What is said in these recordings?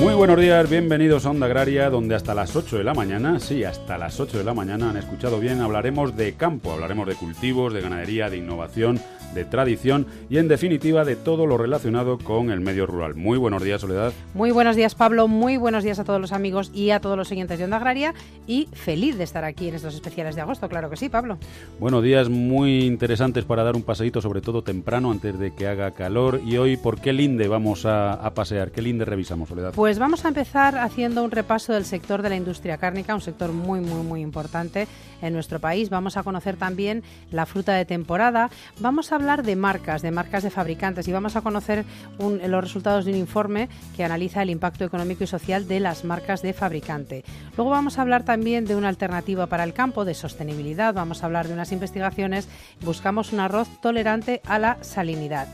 Muy buenos días, bienvenidos a Onda Agraria, donde hasta las 8 de la mañana, sí, hasta las 8 de la mañana, han escuchado bien, hablaremos de campo, hablaremos de cultivos, de ganadería, de innovación, de tradición y en definitiva de todo lo relacionado con el medio rural. Muy buenos días, Soledad. Muy buenos días, Pablo. Muy buenos días a todos los amigos y a todos los oyentes de Onda Agraria y feliz de estar aquí en estos especiales de agosto, claro que sí, Pablo. Buenos días, muy interesantes para dar un paseíto, sobre todo temprano, antes de que haga calor. Y hoy, ¿por qué linde vamos a, pasear? ¿Qué linde revisamos, Soledad? Pues vamos a empezar haciendo un repaso del sector de la industria cárnica, un sector muy, muy, muy importante en nuestro país. Vamos a conocer también la fruta de temporada. Vamos a hablar de marcas, de marcas de fabricantes y vamos a conocer los resultados de un informe que analiza el impacto económico y social de las marcas de fabricante. Luego vamos a hablar también de una alternativa para el campo, de sostenibilidad. Vamos a hablar de unas investigaciones. Buscamos un arroz tolerante a la salinidad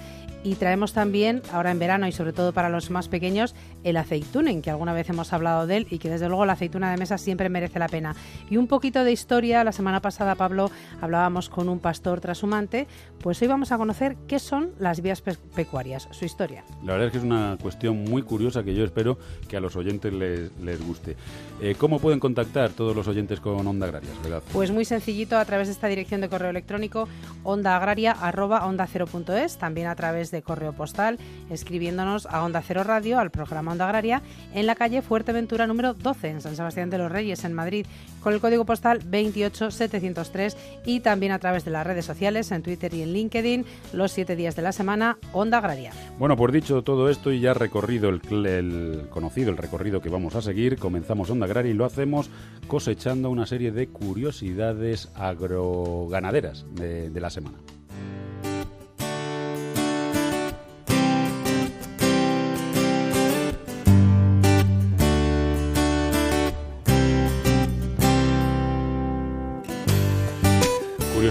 y traemos también, ahora en verano y sobre todo para los más pequeños, el aceitunen, que alguna vez hemos hablado de él y que desde luego la aceituna de mesa siempre merece la pena. Y un poquito de historia, la semana pasada Pablo hablábamos con un pastor trashumante, pues hoy vamos a conocer qué son las vías pecuarias, su historia. La verdad es que es una cuestión muy curiosa que yo espero que a los oyentes les, les guste. Eh, ¿Cómo pueden contactar todos los oyentes con Onda Agraria? ¿verdad? Pues muy sencillito a través de esta dirección de correo electrónico ondaagraria.onda0.es, también a través de correo postal, escribiéndonos a Onda Cero Radio, al programa Onda Agraria, en la calle Fuerteventura número 12, en San Sebastián de los Reyes, en Madrid, con el código postal 28703 y también a través de las redes sociales, en Twitter y en LinkedIn, los siete días de la semana, Onda Agraria. Bueno, pues dicho todo esto y ya recorrido el, conocido, el recorrido que vamos a seguir, comenzamos Onda Agraria y lo hacemos cosechando una serie de curiosidades agroganaderas de, de la semana.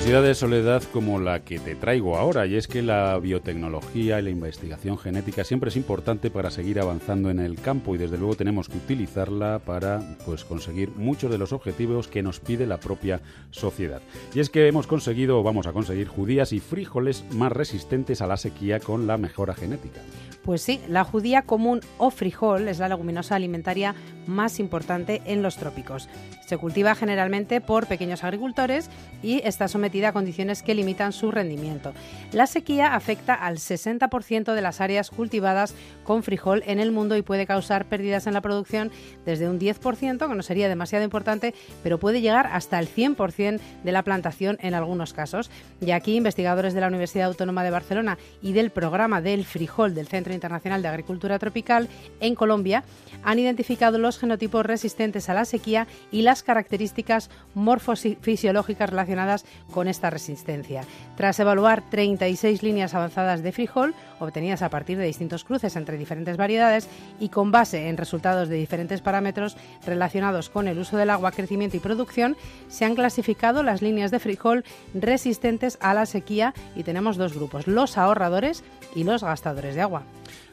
De soledad como la que te traigo ahora, y es que la biotecnología y la investigación genética siempre es importante para seguir avanzando en el campo y desde luego tenemos que utilizarla para pues conseguir muchos de los objetivos que nos pide la propia sociedad. Y es que hemos conseguido o vamos a conseguir judías y frijoles más resistentes a la sequía con la mejora genética. Pues sí, la judía común o frijol es la leguminosa alimentaria más importante en los trópicos. Se cultiva generalmente por pequeños agricultores y está sometida a condiciones que limitan su rendimiento. La sequía afecta al 60% de las áreas cultivadas con frijol en el mundo y puede causar pérdidas en la producción desde un 10%, que no sería demasiado importante, pero puede llegar hasta el 100% de la plantación en algunos casos. Y aquí investigadores de la Universidad Autónoma de Barcelona y del programa del frijol del Centro Internacional de Agricultura Tropical en Colombia han identificado los genotipos resistentes a la sequía y las características morfofisiológicas relacionadas con esta resistencia. Tras evaluar 36 líneas avanzadas de frijol, obtenidas a partir de distintos cruces entre diferentes variedades y con base en resultados de diferentes parámetros relacionados con el uso del agua, crecimiento y producción, se han clasificado las líneas de frijol resistentes a la sequía y tenemos dos grupos, los ahorradores y los gastadores de agua.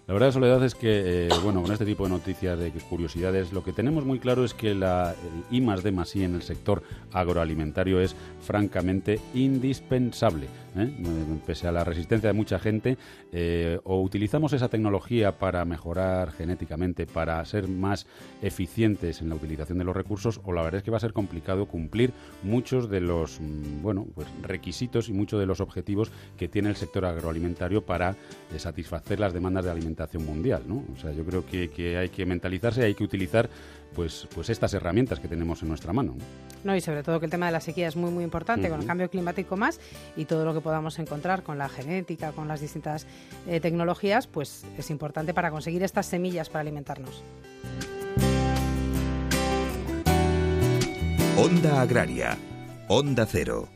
La verdad, Soledad, es que, eh, bueno, con este tipo de noticias, de curiosidades, lo que tenemos muy claro es que la I más D más I en el sector agroalimentario es francamente indispensable. ¿Eh? Pese a la resistencia de mucha gente, eh, o utilizamos esa tecnología para mejorar genéticamente, para ser más eficientes en la utilización de los recursos, o la verdad es que va a ser complicado cumplir muchos de los mm, bueno, pues requisitos y muchos de los objetivos que tiene el sector agroalimentario para satisfacer las demandas de alimentación mundial. O sea, yo creo que, hay que mentalizarse hay que utilizar pues, pues estas herramientas que tenemos en nuestra mano. No, y sobre todo que el tema de la sequía es muy, muy importante, con el cambio climático más y todo lo que podamos encontrar con la genética, con las distintas eh, tecnologías, pues es importante para conseguir estas semillas para alimentarnos. Onda Agraria, Onda Cero.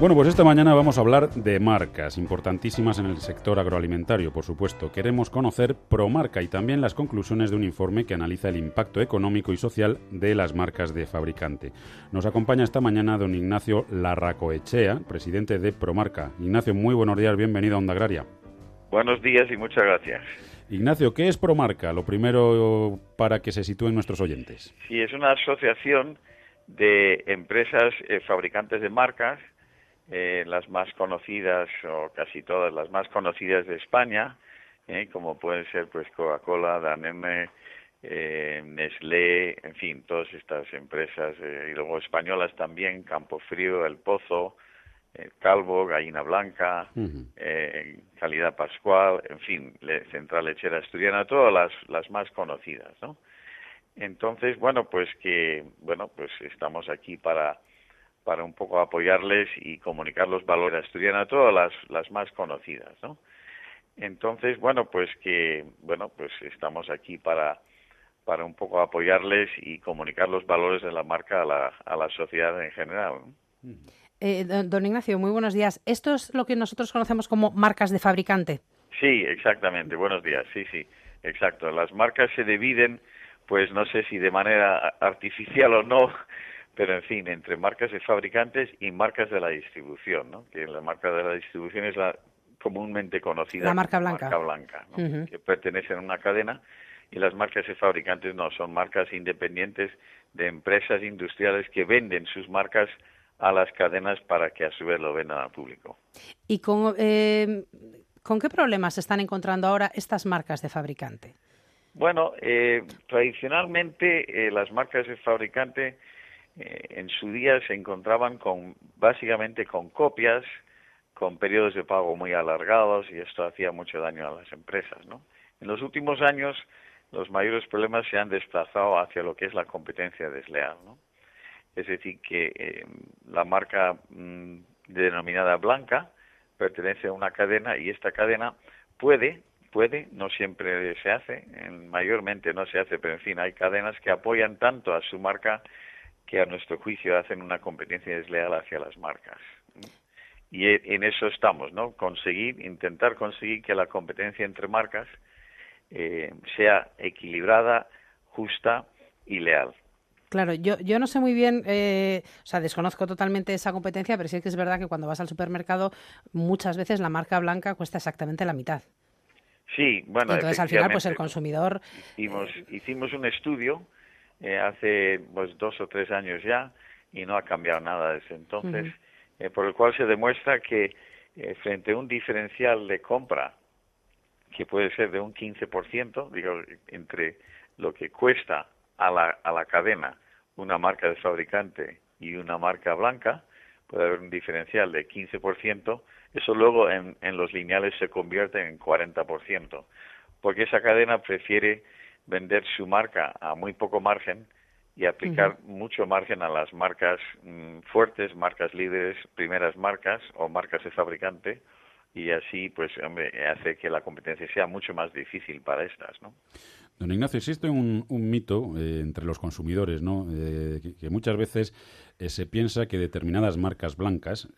Bueno, pues esta mañana vamos a hablar de marcas importantísimas en el sector agroalimentario, por supuesto. Queremos conocer Promarca y también las conclusiones de un informe que analiza el impacto económico y social de las marcas de fabricante. Nos acompaña esta mañana don Ignacio Larracoechea, presidente de Promarca. Ignacio, muy buenos días, bienvenido a Onda Agraria. Buenos días y muchas gracias. Ignacio, ¿qué es Promarca? Lo primero para que se sitúen nuestros oyentes. Sí, es una asociación de empresas eh, fabricantes de marcas eh, las más conocidas o casi todas las más conocidas de España, eh, como pueden ser pues Coca-Cola, Danone, eh, Nestlé, en fin, todas estas empresas eh, y luego españolas también, Campofrío, El Pozo, Calvo, Gallina Blanca, Calidad Pascual, en fin, Central Lechera Asturiana, todas las, las más conocidas, ¿no? Entonces, bueno, pues que, bueno, pues estamos aquí para para un poco apoyarles y comunicar los valores asturianos a todas las, las más conocidas, ¿no? Entonces, bueno, pues que, bueno, pues estamos aquí para, para un poco apoyarles y comunicar los valores de la marca a la, a la sociedad en general. Eh, don Ignacio, muy buenos días. ¿Esto es lo que nosotros conocemos como marcas de fabricante? Sí, exactamente. Buenos días. Sí, sí, exacto. Las marcas se dividen, pues no sé si de manera artificial o no, pero en fin, entre marcas de fabricantes y marcas de la distribución, ¿no? que la marca de la distribución es la comúnmente conocida la marca blanca, marca blanca que pertenecen a una cadena y las marcas de fabricantes no, son marcas independientes de empresas industriales que venden sus marcas a las cadenas para que a su vez lo vendan al público. ¿Y con, eh, con qué problemas se están encontrando ahora estas marcas de fabricante? Bueno, eh, tradicionalmente eh, las marcas de fabricante eh, en su día se encontraban con básicamente con copias, con periodos de pago muy alargados y esto hacía mucho daño a las empresas, ¿no? En los últimos años los mayores problemas se han desplazado hacia lo que es la competencia desleal, ¿no? Es decir, que eh, la marca mm, denominada blanca pertenece a una cadena y esta cadena puede, puede, no siempre se hace, mayormente no se hace, pero en fin, hay cadenas que apoyan tanto a su marca que a nuestro juicio hacen una competencia desleal hacia las marcas. Y e, en eso estamos, ¿no? Conseguir, intentar conseguir que la competencia entre marcas eh, sea equilibrada, justa y leal. Claro, yo, yo no sé muy bien, eh, o sea, desconozco totalmente esa competencia, pero sí es que es verdad que cuando vas al supermercado muchas veces la marca blanca cuesta exactamente la mitad. Sí, bueno. Entonces al final, pues el consumidor. Hicimos, hicimos un estudio eh, hace pues, dos o tres años ya y no ha cambiado nada desde entonces, eh, por el cual se demuestra que eh, frente a un diferencial de compra que puede ser de un 15%, digo, entre lo que cuesta a la, a la cadena una marca de fabricante y una marca blanca, puede haber un diferencial de 15%, eso luego en, en los lineales se convierte en 40%, porque esa cadena prefiere vender su marca a muy poco margen y aplicar mucho margen a las marcas mm, fuertes, marcas líderes, primeras marcas o marcas de fabricante y así pues hombre, hace que la competencia sea mucho más difícil para estas, ¿no? Don Ignacio, existe un, mito eh, entre los consumidores, ¿no? Eh, que, muchas veces eh, se piensa que determinadas marcas blancas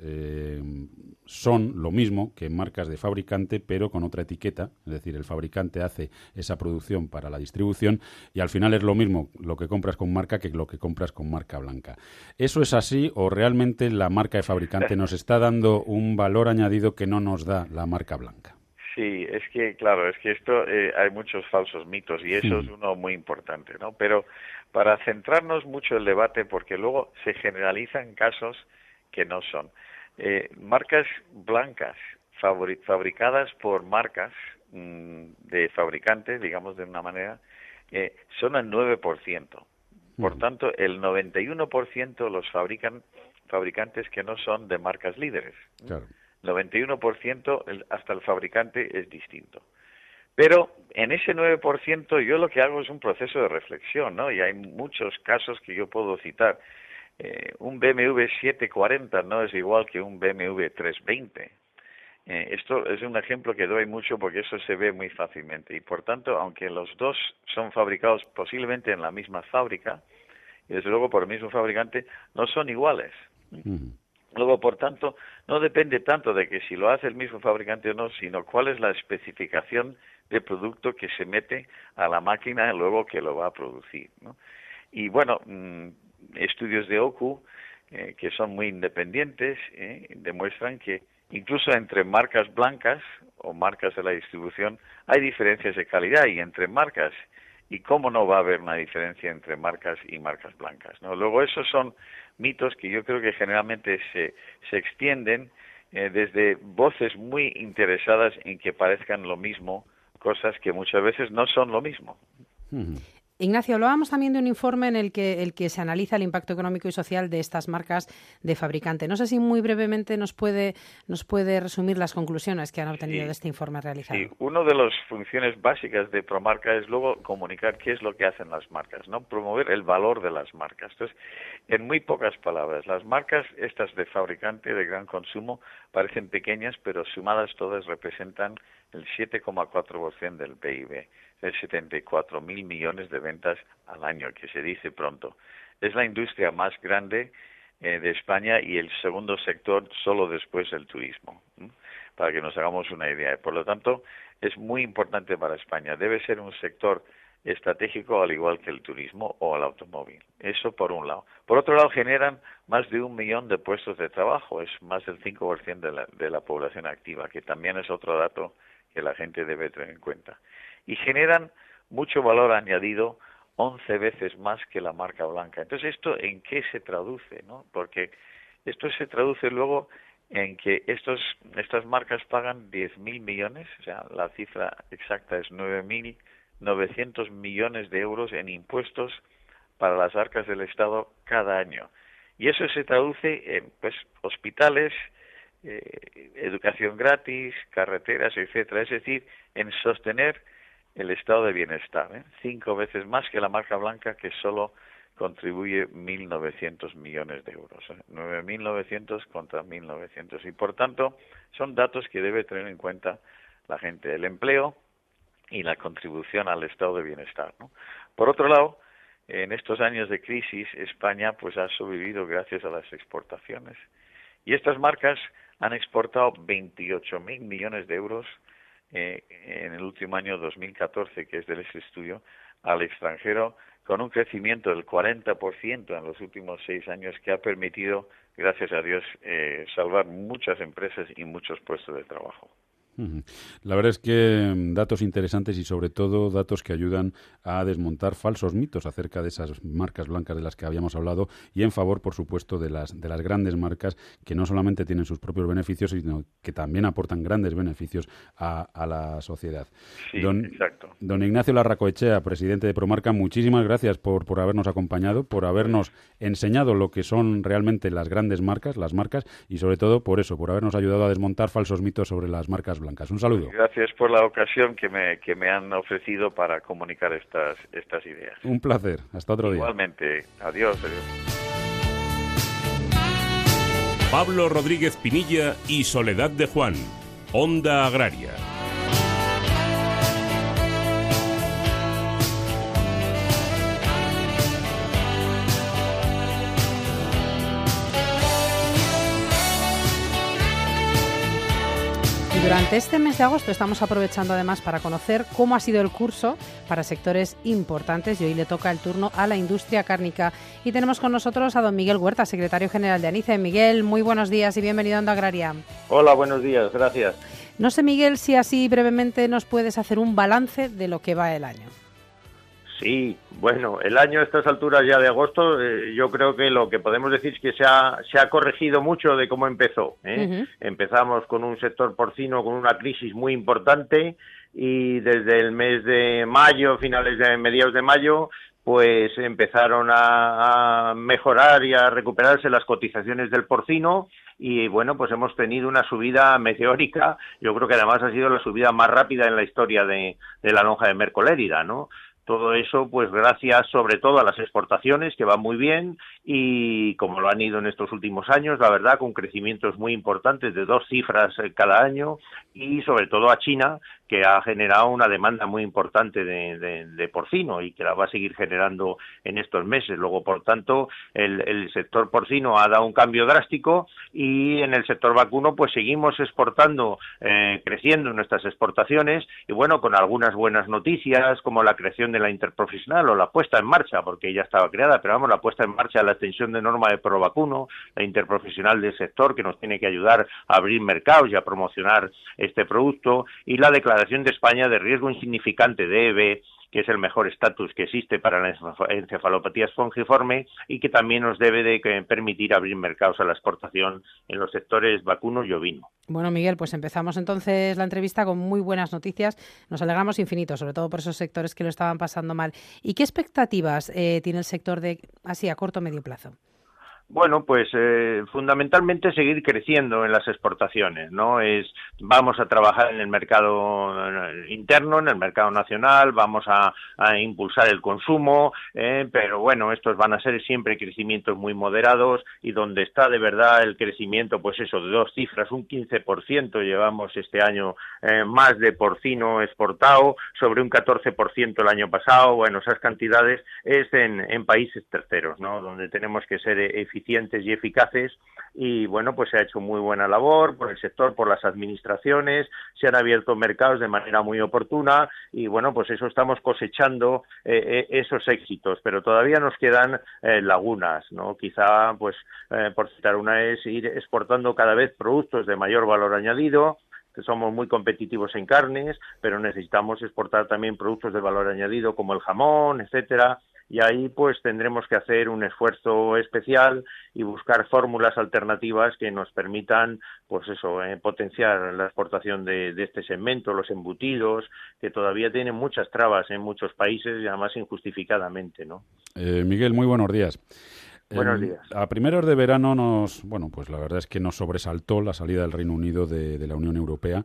son lo mismo que marcas de fabricante, pero con otra etiqueta. Es decir, el fabricante hace esa producción para la distribución y al final es lo mismo lo que compras con marca que lo que compras con marca blanca. ¿Eso es así o realmente la marca de fabricante nos está dando un valor añadido que no nos da la marca blanca? Sí, es que, claro, es que esto eh, hay muchos falsos mitos y eso es uno muy importante, ¿no? Pero para centrarnos mucho el debate, porque luego se generalizan casos que no son. Eh, marcas blancas fabricadas por marcas mm, de fabricantes, digamos de una manera, eh, son el 9%. Por tanto, el 91% los fabrican fabricantes que no son de marcas líderes. Claro. 91% hasta el fabricante es distinto. Pero en ese 9% yo lo que hago es un proceso de reflexión, ¿no? Y hay muchos casos que yo puedo citar. Eh, un BMW 740 no es igual que un BMW 320. Eh, esto es un ejemplo que doy mucho porque eso se ve muy fácilmente. Y por tanto, aunque los dos son fabricados posiblemente en la misma fábrica, y desde luego por el mismo fabricante, no son iguales. Luego, por tanto, no depende tanto de que si lo hace el mismo fabricante o no, sino cuál es la especificación de producto que se mete a la máquina luego que lo va a producir. ¿no? Y bueno, mm, estudios de OCU, eh, que son muy independientes, eh, demuestran que incluso entre marcas blancas o marcas de la distribución hay diferencias de calidad y entre marcas y cómo no va a haber una diferencia entre marcas y marcas blancas. ¿no? Luego esos son mitos que yo creo que generalmente se, se extienden eh, desde voces muy interesadas en que parezcan lo mismo, cosas que muchas veces no son lo mismo. Ignacio, hablábamos también de un informe en el que, el que se analiza el impacto económico y social de estas marcas de fabricante. No sé si muy brevemente nos puede, nos puede resumir las conclusiones que han obtenido de este informe realizado. Sí, una de las funciones básicas de Promarca es luego comunicar qué es lo que hacen las marcas, ¿no? Promover el valor de las marcas. Entonces, en muy pocas palabras, las marcas estas de fabricante de gran consumo parecen pequeñas, pero sumadas todas representan el 7,4% del PIB de 74 mil millones de ventas al año, que se dice pronto. Es la industria más grande eh, de España y el segundo sector solo después del turismo, para que nos hagamos una idea. Por lo tanto, es muy importante para España. Debe ser un sector estratégico al igual que el turismo o el automóvil. Eso por un lado. Por otro lado, generan más de un millón de puestos de trabajo, es más del 5% de la, de la población activa, que también es otro dato que la gente debe tener en cuenta y generan mucho valor añadido 11 veces más que la marca blanca. Entonces, ¿esto en qué se traduce? ¿no? Porque esto se traduce luego en que estos, estas marcas pagan 10.000 millones, o sea, la cifra exacta es 9.900 millones de euros en impuestos para las arcas del Estado cada año. Y eso se traduce en pues, hospitales, eh, educación gratis, carreteras, etcétera. Es decir, en sostener el estado de bienestar, ¿eh? cinco veces más que la marca blanca que solo contribuye 1.900 millones de euros, ¿eh? 9.900 contra 1.900 y por tanto son datos que debe tener en cuenta la gente, el empleo y la contribución al estado de bienestar. ¿no? Por otro lado, en estos años de crisis España pues ha sobrevivido gracias a las exportaciones y estas marcas han exportado 28.000 millones de euros eh, en el último año 2014, que es del ese estudio, al extranjero con un crecimiento del 40% en los últimos seis años que ha permitido, gracias a Dios, eh, salvar muchas empresas y muchos puestos de trabajo. La verdad es que mm, datos interesantes y sobre todo datos que ayudan a desmontar falsos mitos acerca de esas marcas blancas de las que habíamos hablado y en favor, por supuesto, de las, de las grandes marcas que no solamente tienen sus propios beneficios, sino que también aportan grandes beneficios a, la sociedad. don, exacto. Don Ignacio Larracoechea, presidente de Promarca, muchísimas gracias por, por habernos acompañado, por habernos enseñado lo que son realmente las grandes marcas, las marcas, y sobre todo por eso, por habernos ayudado a desmontar falsos mitos sobre las marcas blancas. Un saludo. Gracias por la ocasión que me, que me han ofrecido para comunicar estas, estas ideas. Un placer. Hasta otro día. Igualmente. Adiós. adiós. Pablo Rodríguez Pinilla y Soledad de Juan. Onda Agraria. Durante este mes de agosto estamos aprovechando además para conocer cómo ha sido el curso para sectores importantes y hoy le toca el turno a la industria cárnica. Y tenemos con nosotros a don Miguel Huerta, secretario general de ANICE. Miguel, muy buenos días y bienvenido a Onda Agraria. Hola, buenos días, gracias. No sé, Miguel, si así brevemente nos puedes hacer un balance de lo que va el año. Sí, bueno, el año a estas alturas ya de agosto, eh, yo creo que lo que podemos decir es que se ha, se ha corregido mucho de cómo empezó. ¿eh? Empezamos con un sector porcino con una crisis muy importante y desde el mes de mayo, finales de mediados de mayo, pues empezaron a, a, mejorar y a recuperarse las cotizaciones del porcino y bueno, pues hemos tenido una subida meteórica, yo creo que además ha sido la subida más rápida en la historia de, de la lonja de Mercolérida, ¿no? Todo eso, pues gracias sobre todo a las exportaciones, que van muy bien, y como lo han ido en estos últimos años, la verdad, con crecimientos muy importantes de dos cifras eh, cada año y sobre todo a China, que ha generado una demanda muy importante de, porcino y que la va a seguir generando en estos meses. Luego, por tanto, el, sector porcino ha dado un cambio drástico y en el sector vacuno, pues seguimos exportando, eh, creciendo nuestras exportaciones y bueno, con algunas buenas noticias como la creación de la interprofesional o la puesta en marcha, porque ya estaba creada, pero vamos, la puesta en marcha de la extensión de norma de provacuno, la interprofesional del sector que nos tiene que ayudar a abrir mercados y a promocionar este producto y la declaración de España de riesgo insignificante de EB, que es el mejor estatus que existe para la encefalopatía espongiforme y que también nos debe de permitir abrir mercados a la exportación en los sectores vacuno y ovino. Bueno, Miguel, pues empezamos entonces la entrevista con muy buenas noticias. Nos alegramos infinito, sobre todo por esos sectores que lo estaban pasando mal. ¿Y qué expectativas eh, tiene el sector de así a corto o medio plazo? Bueno, pues eh, fundamentalmente seguir creciendo en las exportaciones, ¿no? Es vamos a trabajar en el mercado eh, interno, en el mercado nacional, vamos a, impulsar el consumo, eh, pero bueno, estos van a ser siempre crecimientos muy moderados y donde está de verdad el crecimiento, pues eso, de dos cifras, un 15% llevamos este año más de porcino exportado, sobre un 14% el año pasado, bueno, esas cantidades es en países terceros, ¿no? Donde tenemos que ser eficientes eficientes y eficaces y bueno, pues se ha hecho muy buena labor por el sector, por las administraciones, se han abierto mercados de manera muy oportuna y bueno, pues eso estamos cosechando eh, eh, esos éxitos, pero todavía nos quedan eh, lagunas, ¿no? Quizá, pues, por citar una es ir exportando cada vez productos de mayor valor añadido, que somos muy competitivos en carnes, pero necesitamos exportar también productos de valor añadido como el jamón, etcétera, y ahí pues tendremos que hacer un esfuerzo especial y buscar fórmulas alternativas que nos permitan pues eso eh, potenciar la exportación de, este segmento los embutidos que todavía tienen muchas trabas en muchos países y además injustificadamente no eh, Miguel muy buenos días. Buenos días. A primeros de verano nos, bueno, pues la verdad es que nos sobresaltó la salida del Reino Unido de, de la Unión Europea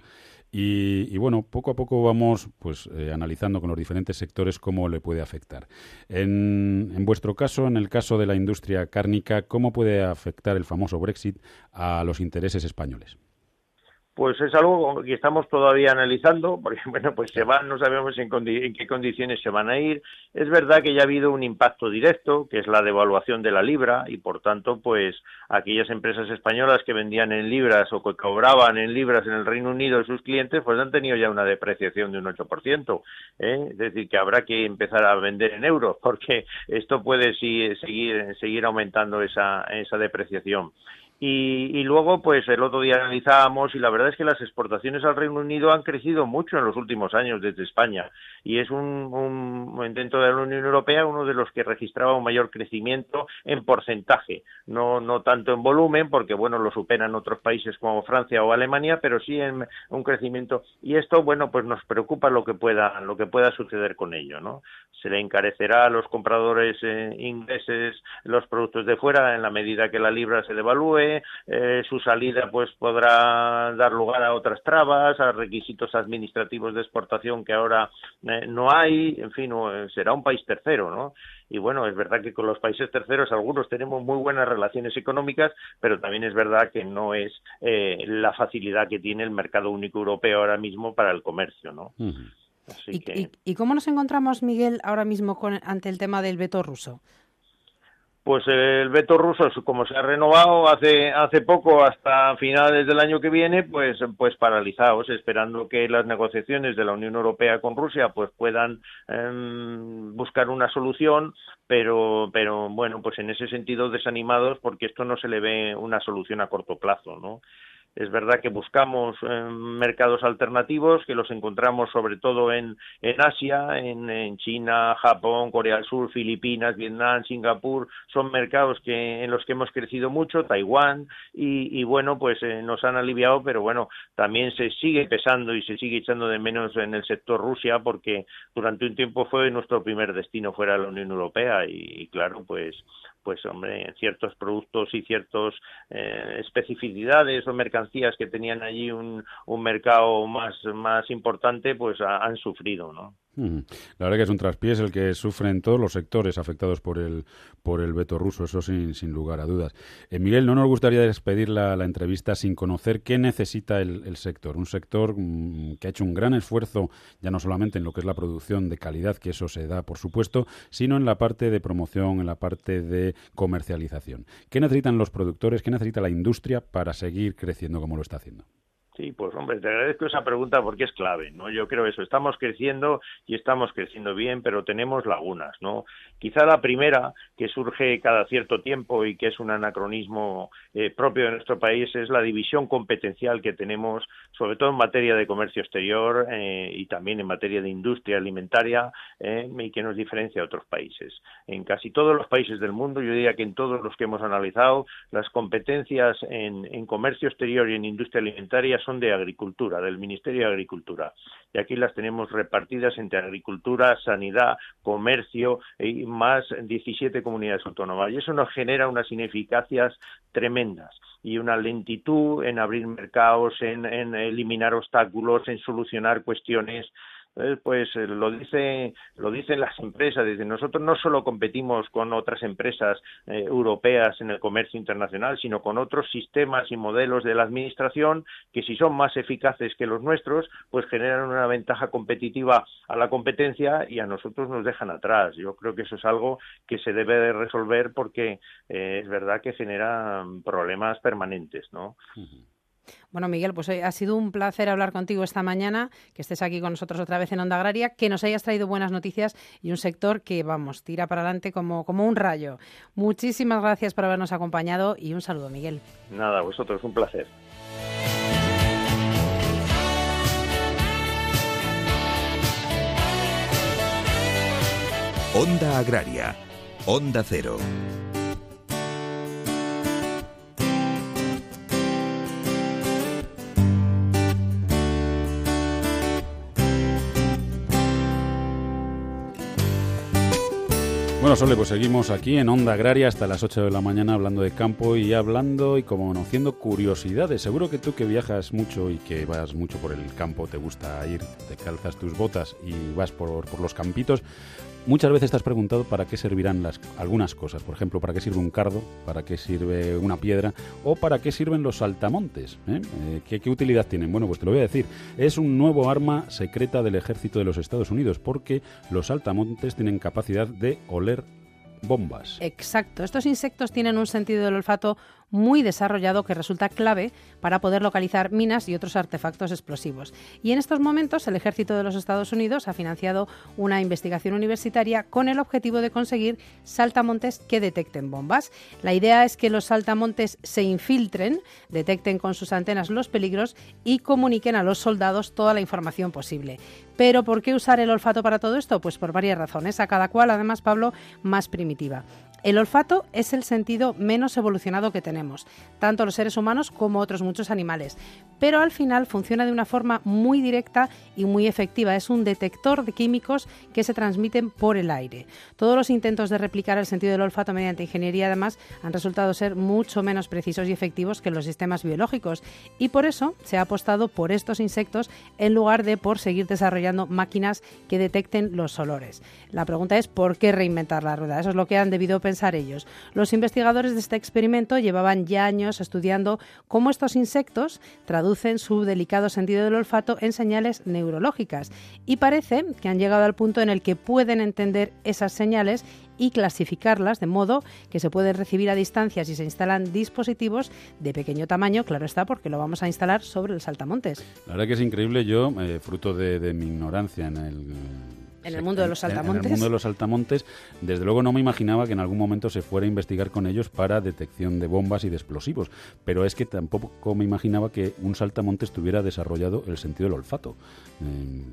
y, bueno, poco a poco vamos pues eh, analizando con los diferentes sectores cómo le puede afectar. En, en vuestro caso, en el caso de la industria cárnica, ¿cómo puede afectar el famoso Brexit a los intereses españoles? Pues es algo que estamos todavía analizando, porque bueno, pues se van, no sabemos en, qué condiciones se van a ir. Es verdad que ya ha habido un impacto directo, que es la devaluación de la libra, y por tanto, pues aquellas empresas españolas que vendían en libras o que cobraban en libras en el Reino Unido sus clientes, pues han tenido ya una depreciación de un 8%. ¿eh? Es decir, que habrá que empezar a vender en euros, porque esto puede seguir, seguir aumentando esa, esa depreciación. Y, luego, pues el otro día analizábamos y la verdad es que las exportaciones al Reino Unido han crecido mucho en los últimos años desde España y es un, un dentro de la Unión Europea uno de los que registraba un mayor crecimiento en porcentaje, no no tanto en volumen porque bueno lo superan otros países como Francia o Alemania, pero sí en un crecimiento y esto bueno pues nos preocupa lo que pueda lo que pueda suceder con ello, ¿no? Se le encarecerá a los compradores eh, ingleses los productos de fuera en la medida que la libra se devalúe eh, su salida pues podrá dar lugar a otras trabas, a requisitos administrativos de exportación que ahora eh, no hay, en fin, eh, será un país tercero, ¿no? Y bueno, es verdad que con los países terceros algunos tenemos muy buenas relaciones económicas, pero también es verdad que no es la facilidad que tiene el mercado único europeo ahora mismo para el comercio, ¿no? ¿Y, cómo nos encontramos, Miguel, ahora mismo con, ante el tema del veto ruso? Pues el veto ruso, como se ha renovado hace hace poco hasta finales del año que viene, pues pues paralizados, esperando que las negociaciones de la Unión Europea con Rusia pues puedan em, buscar una solución, pero pero bueno, pues en ese sentido desanimados porque esto no se le ve una solución a corto plazo, ¿no? Es verdad que buscamos eh, mercados alternativos, que los encontramos sobre todo en, Asia, en, China, Japón, Corea del Sur, Filipinas, Vietnam, Singapur. Son mercados que, en los que hemos crecido mucho, Taiwán, y, bueno, pues eh, nos han aliviado, pero bueno, también se sigue pesando y se sigue echando de menos en el sector Rusia, porque durante un tiempo fue nuestro primer destino fuera de la Unión Europea, y claro, pues pues hombre, ciertos productos y ciertas eh, especificidades o mercancías que tenían allí un, un mercado más, más importante, pues han sufrido, ¿no? La verdad que es un traspiés el que sufren todos los sectores afectados por el, por el veto ruso, eso sin, sin lugar a dudas. Eh, Miguel, no nos gustaría despedir la, entrevista sin conocer qué necesita el, sector. Un sector mm, que ha hecho un gran esfuerzo, ya no solamente en lo que es la producción de calidad, que eso se da, por supuesto, sino en la parte de promoción, en la parte de comercialización. ¿Qué necesitan los productores, qué necesita la industria para seguir creciendo como lo está haciendo? Sí, pues hombre, te agradezco esa pregunta porque es clave, ¿no? Yo creo eso, estamos creciendo y estamos creciendo bien, pero tenemos lagunas, ¿no? Quizá la primera, que surge cada cierto tiempo y que es un anacronismo eh, propio de nuestro país, es la división competencial que tenemos, sobre todo en materia de comercio exterior eh, y también en materia de industria alimentaria, eh, y que nos diferencia de otros países. En casi todos los países del mundo, yo diría que en todos los que hemos analizado, las competencias en, en comercio exterior y en industria alimentaria son de Agricultura, del Ministerio de Agricultura. Y aquí las tenemos repartidas entre Agricultura, Sanidad, Comercio y más 17 comunidades autónomas. Y eso nos genera unas ineficacias tremendas y una lentitud en abrir mercados, en, en eliminar obstáculos, en solucionar cuestiones pues eh, lo dice lo dicen las empresas nosotros no solo competimos con otras empresas eh, europeas en el comercio internacional sino con otros sistemas y modelos de la administración que si son más eficaces que los nuestros pues generan una ventaja competitiva a la competencia y a nosotros nos dejan atrás. Yo creo que eso es algo que se debe de resolver porque eh, es verdad que genera problemas permanentes no bueno, Miguel, pues ha sido un placer hablar contigo esta mañana, que estés aquí con nosotros otra vez en Onda Agraria, que nos hayas traído buenas noticias y un sector que, vamos, tira para adelante como, como un rayo. Muchísimas gracias por habernos acompañado y un saludo, Miguel. Nada, vosotros, un placer. Onda Agraria, Onda Cero. Bueno, Sole, pues seguimos aquí en Onda Agraria hasta las 8 de la mañana hablando de campo y hablando y como conociendo curiosidades. Seguro que tú que viajas mucho y que vas mucho por el campo, te gusta ir, te calzas tus botas y vas por, por los campitos, Muchas veces te has preguntado para qué servirán las, algunas cosas. Por ejemplo, para qué sirve un cardo, para qué sirve una piedra o para qué sirven los saltamontes. ¿eh? Eh, ¿qué, ¿Qué utilidad tienen? Bueno, pues te lo voy a decir. Es un nuevo arma secreta del ejército de los Estados Unidos porque los saltamontes tienen capacidad de oler bombas. Exacto. Estos insectos tienen un sentido del olfato muy desarrollado que resulta clave para poder localizar minas y otros artefactos explosivos. Y en estos momentos el ejército de los Estados Unidos ha financiado una investigación universitaria con el objetivo de conseguir saltamontes que detecten bombas. La idea es que los saltamontes se infiltren, detecten con sus antenas los peligros y comuniquen a los soldados toda la información posible. Pero ¿por qué usar el olfato para todo esto? Pues por varias razones, a cada cual además Pablo más primitiva. El olfato es el sentido menos evolucionado que tenemos, tanto los seres humanos como otros muchos animales, pero al final funciona de una forma muy directa y muy efectiva. Es un detector de químicos que se transmiten por el aire. Todos los intentos de replicar el sentido del olfato mediante ingeniería además han resultado ser mucho menos precisos y efectivos que los sistemas biológicos y por eso se ha apostado por estos insectos en lugar de por seguir desarrollando máquinas que detecten los olores. La pregunta es ¿por qué reinventar la rueda? Eso es lo que han debido pensar ellos. Los investigadores de este experimento llevaban ya años estudiando cómo estos insectos traducen su delicado sentido del olfato en señales neurológicas y parece que han llegado al punto en el que pueden entender esas señales y clasificarlas de modo que se pueden recibir a distancia si se instalan dispositivos de pequeño tamaño, claro está, porque lo vamos a instalar sobre el saltamontes. La verdad que es increíble, yo, eh, fruto de mi ignorancia en el en el mundo de los saltamontes. En el mundo de los saltamontes, desde luego no me imaginaba que en algún momento se fuera a investigar con ellos para detección de bombas y de explosivos. Pero es que tampoco me imaginaba que un saltamontes tuviera desarrollado el sentido del olfato. Eh,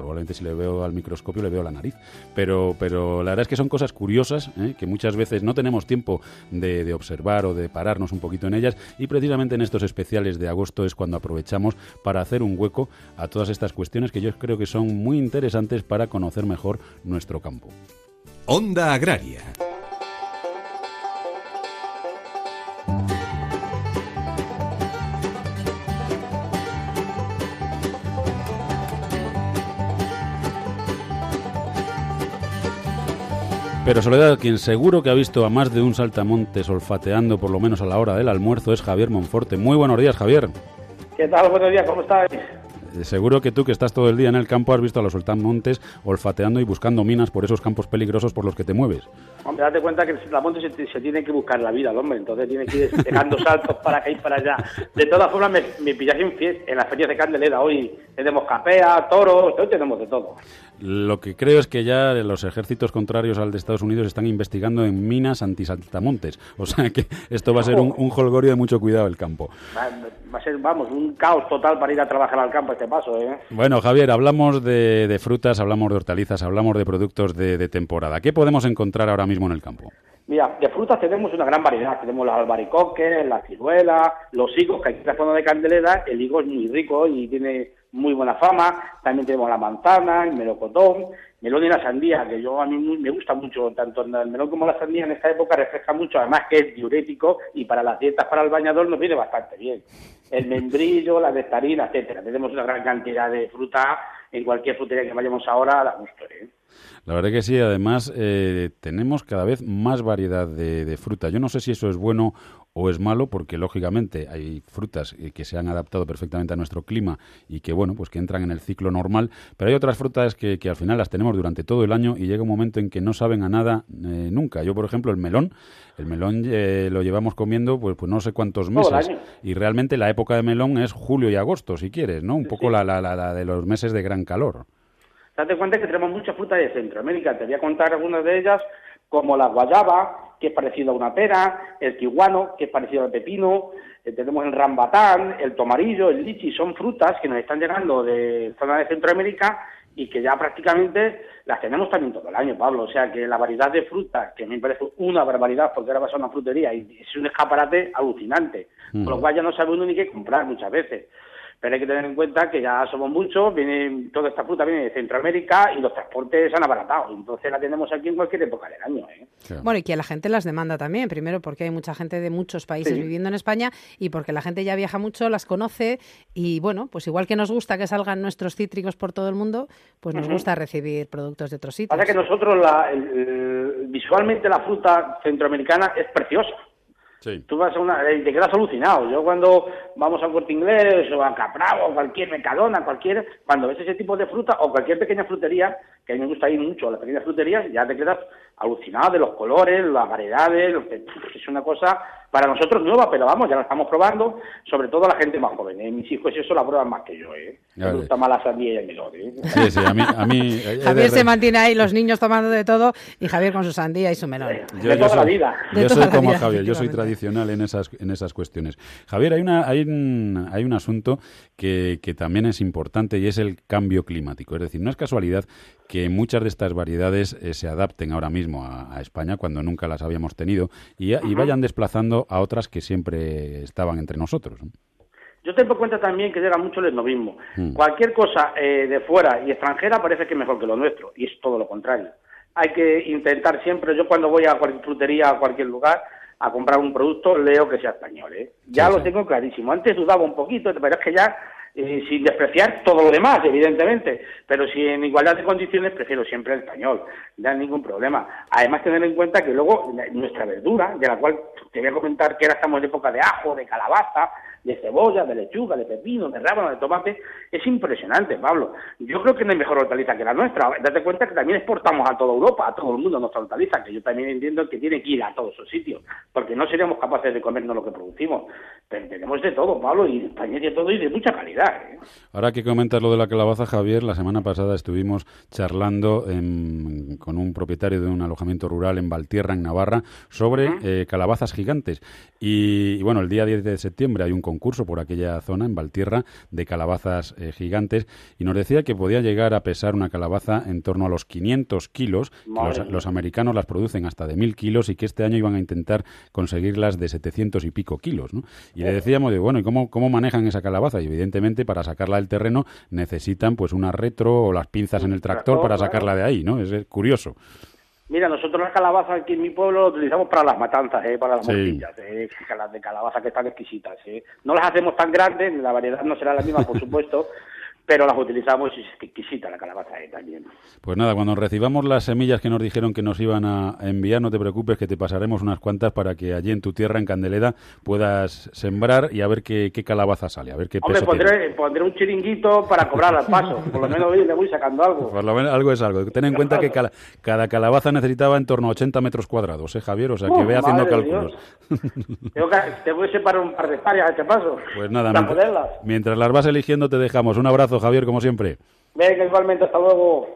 probablemente si le veo al microscopio le veo la nariz. Pero, pero la verdad es que son cosas curiosas ¿eh? que muchas veces no tenemos tiempo de, de, observar o de pararnos un poquito en ellas y precisamente en estos especiales de agosto es cuando aprovechamos para hacer un hueco a todas estas cuestiones que yo creo que son muy interesantes para conocer mejor nuestro campo. Onda Agraria. Pero Soledad, quien seguro que ha visto a más de un saltamontes olfateando por lo menos a la hora del almuerzo es Javier Monforte. Muy buenos días, Javier. ¿Qué tal? Buenos días, ¿cómo estás? Eh, seguro que tú, que estás todo el día en el campo, has visto a los saltamontes olfateando y buscando minas por esos campos peligrosos por los que te mueves. Hombre, date cuenta que el saltamonte se, tiene que buscar la vida, hombre, entonces tiene que ir pegando saltos para ir para allá. De todas formas, me, me pillas en, en las ferias de Candelera hoy tenemos capea, toros, hoy tenemos de todo. Lo que creo es que ya los ejércitos contrarios al de Estados Unidos están investigando en minas antisaltamontes. O sea que esto va a ser un, un holgorio de mucho cuidado el campo. Va, a ser, vamos, un caos total para ir a trabajar al campo este paso. ¿eh? Bueno, Javier, hablamos de, frutas, hablamos de hortalizas, hablamos de productos de, temporada. ¿Qué podemos encontrar ahora mismo en el campo? Mira, de frutas tenemos una gran variedad. Tenemos las albaricoques, las ciruelas, los higos, que aquí en la zona de Candelera el higo es muy rico y tiene muy buena fama. También tenemos la manzana, el melocotón, melón y la sandía, que yo a mí me gusta mucho, tanto el melón como la sandía en esta época refresca mucho, además que es diurético y para las dietas para el bañador nos viene bastante bien. El membrillo, la nectarina, etcétera. Tenemos una gran cantidad de fruta en cualquier frutería que vayamos ahora a la gusto. ¿eh? La verdad que sí, además eh, tenemos cada vez más variedad de, fruta. Yo no sé si eso es bueno o es malo, porque lógicamente hay frutas eh, que se han adaptado perfectamente a nuestro clima y que, bueno, pues que entran en el ciclo normal, pero hay otras frutas que, al final las tenemos durante todo el año y llega un momento en que no saben a nada eh, nunca. Yo, por ejemplo, el melón, el melón lo llevamos comiendo pues, pues no sé cuántos meses y realmente la época de melón es julio y agosto, si quieres, ¿no? Un poco la, la, la de los meses de gran calor. Date cuenta que tenemos mucha fruta de Centroamérica. Te voy a contar algunas de ellas, como la guayaba, que es parecido a una pera, el kiwano, que es parecido al pepino, eh, tenemos el rambatán, el tomarillo, el lichi, son frutas que nos están llegando de zona de Centroamérica y que ya prácticamente las tenemos también todo el año, Pablo. O sea que la variedad de frutas, que me parece una barbaridad, porque ahora vas a una frutería y es un escaparate alucinante, con lo cual ya no sabe uno ni qué comprar muchas veces pero hay que tener en cuenta que ya somos muchos, viene, toda esta fruta viene de Centroamérica y los transportes se han abaratado, entonces la tenemos aquí en cualquier época del año. ¿eh? Bueno, y que la gente las demanda también, primero porque hay mucha gente de muchos países viviendo en España y porque la gente ya viaja mucho, las conoce y bueno, pues igual que nos gusta que salgan nuestros cítricos por todo el mundo, pues nos gusta recibir productos de otros sitios. Pasa que nosotros la, visualmente la fruta centroamericana es preciosa. Tú vas a una, te quedas alucinado. Yo cuando vamos a Corte Inglés o a Capravo o cualquier Mercadona, cualquier, cuando ves ese tipo de fruta o cualquier pequeña frutería, que a mí me gusta ir mucho a las pequeñas fruterías, ya te quedas alucinado de los colores, las variedades, es una cosa para nosotros nueva, pero vamos, ya la estamos probando, sobre todo la gente más joven. ¿eh? Mis hijos eso la prueban más que yo, ¿eh? Me gusta más la sandía y el melón, ¿eh? Sí, sí, a mí... A mí Javier se mantiene ahí, los niños tomando de todo, y Javier con su sandía y su melón. de toda la vida. Yo soy como Javier, yo soy tradicional en esas, en esas cuestiones. Javier, hay, una, hay, un, hay un asunto que, que también es importante y es el cambio climático. Es decir, no es casualidad que muchas de estas variedades eh, se adapten ahora mismo a, España cuando nunca las habíamos tenido y, vayan desplazando a otras que siempre estaban entre nosotros. Yo tengo cuenta también que llega mucho el esnovismo. Mm. Cualquier cosa eh, de fuera y extranjera parece que es mejor que lo nuestro y es todo lo contrario. Hay que intentar siempre, yo cuando voy a cualquier frutería, a cualquier lugar, a comprar un producto, leo que sea español. ¿eh? Ya lo tengo clarísimo. Antes dudaba un poquito, pero es que ya sin despreciar todo lo demás, evidentemente, pero si en igualdad de condiciones prefiero siempre el español, no hay ningún problema. Además, tener en cuenta que luego nuestra verdura, de la cual te voy a comentar que ahora estamos en época de ajo, de calabaza, de cebolla, de lechuga, de pepino, de rábano, de tomate, es impresionante, Pablo. Yo creo que no hay mejor hortaliza que la nuestra. Date cuenta que también exportamos a toda Europa, a todo el mundo nuestra hortaliza, que yo también entiendo que tiene que ir a todos esos sitios, porque no seríamos capaces de comernos lo que producimos. Pero tenemos de todo, Pablo, y España de todo y de mucha calidad. ¿eh? Ahora que comentas lo de la calabaza, Javier, la semana pasada estuvimos charlando con un propietario de un alojamiento rural en Valtierra, en Navarra, sobre eh, calabazas gigantes. Y, bueno, el día 10 de septiembre hay un concurso por aquella zona, en Valtierra, de calabazas eh, gigantes, y nos decía que podía llegar a pesar una calabaza en torno a los 500 kilos, los, americanos las producen hasta de 1000 kilos y que este año iban a intentar conseguirlas de 700 y pico kilos. ¿no? Y le decíamos, de, bueno, ¿y cómo, cómo manejan esa calabaza? Y evidentemente para sacarla del terreno necesitan pues una retro o las pinzas en el tractor para sacarla de ahí, ¿no? Es curioso. Mira, nosotros las calabazas aquí en mi pueblo las utilizamos para las matanzas, ¿eh? para las sí. ¿eh? las de calabaza que están exquisitas. ¿eh? No las hacemos tan grandes, la variedad no será la misma, por supuesto, pero las utilizamos y es exquisita la calabaza eh, también. Pues nada, cuando recibamos las semillas que nos dijeron que nos iban a enviar, no te preocupes que te pasaremos unas cuantas para que allí en tu tierra, en Candeleda, puedas sembrar y a ver qué, calabaza sale, a ver qué Hombre, pondré, pondré, un chiringuito para cobrar al paso, por lo menos hoy le voy sacando algo. Por lo menos algo es algo. Ten en cuenta que cada, calabaza necesitaba en torno a 80 metros cuadrados, ¿eh, Javier? O sea, que ve haciendo cálculos. Tengo que, te voy a separar un par de hectáreas a este paso. Pues nada, mientras, mientras las vas eligiendo te dejamos. Un abrazo, Javier, como siempre. Venga, igualmente, hasta luego.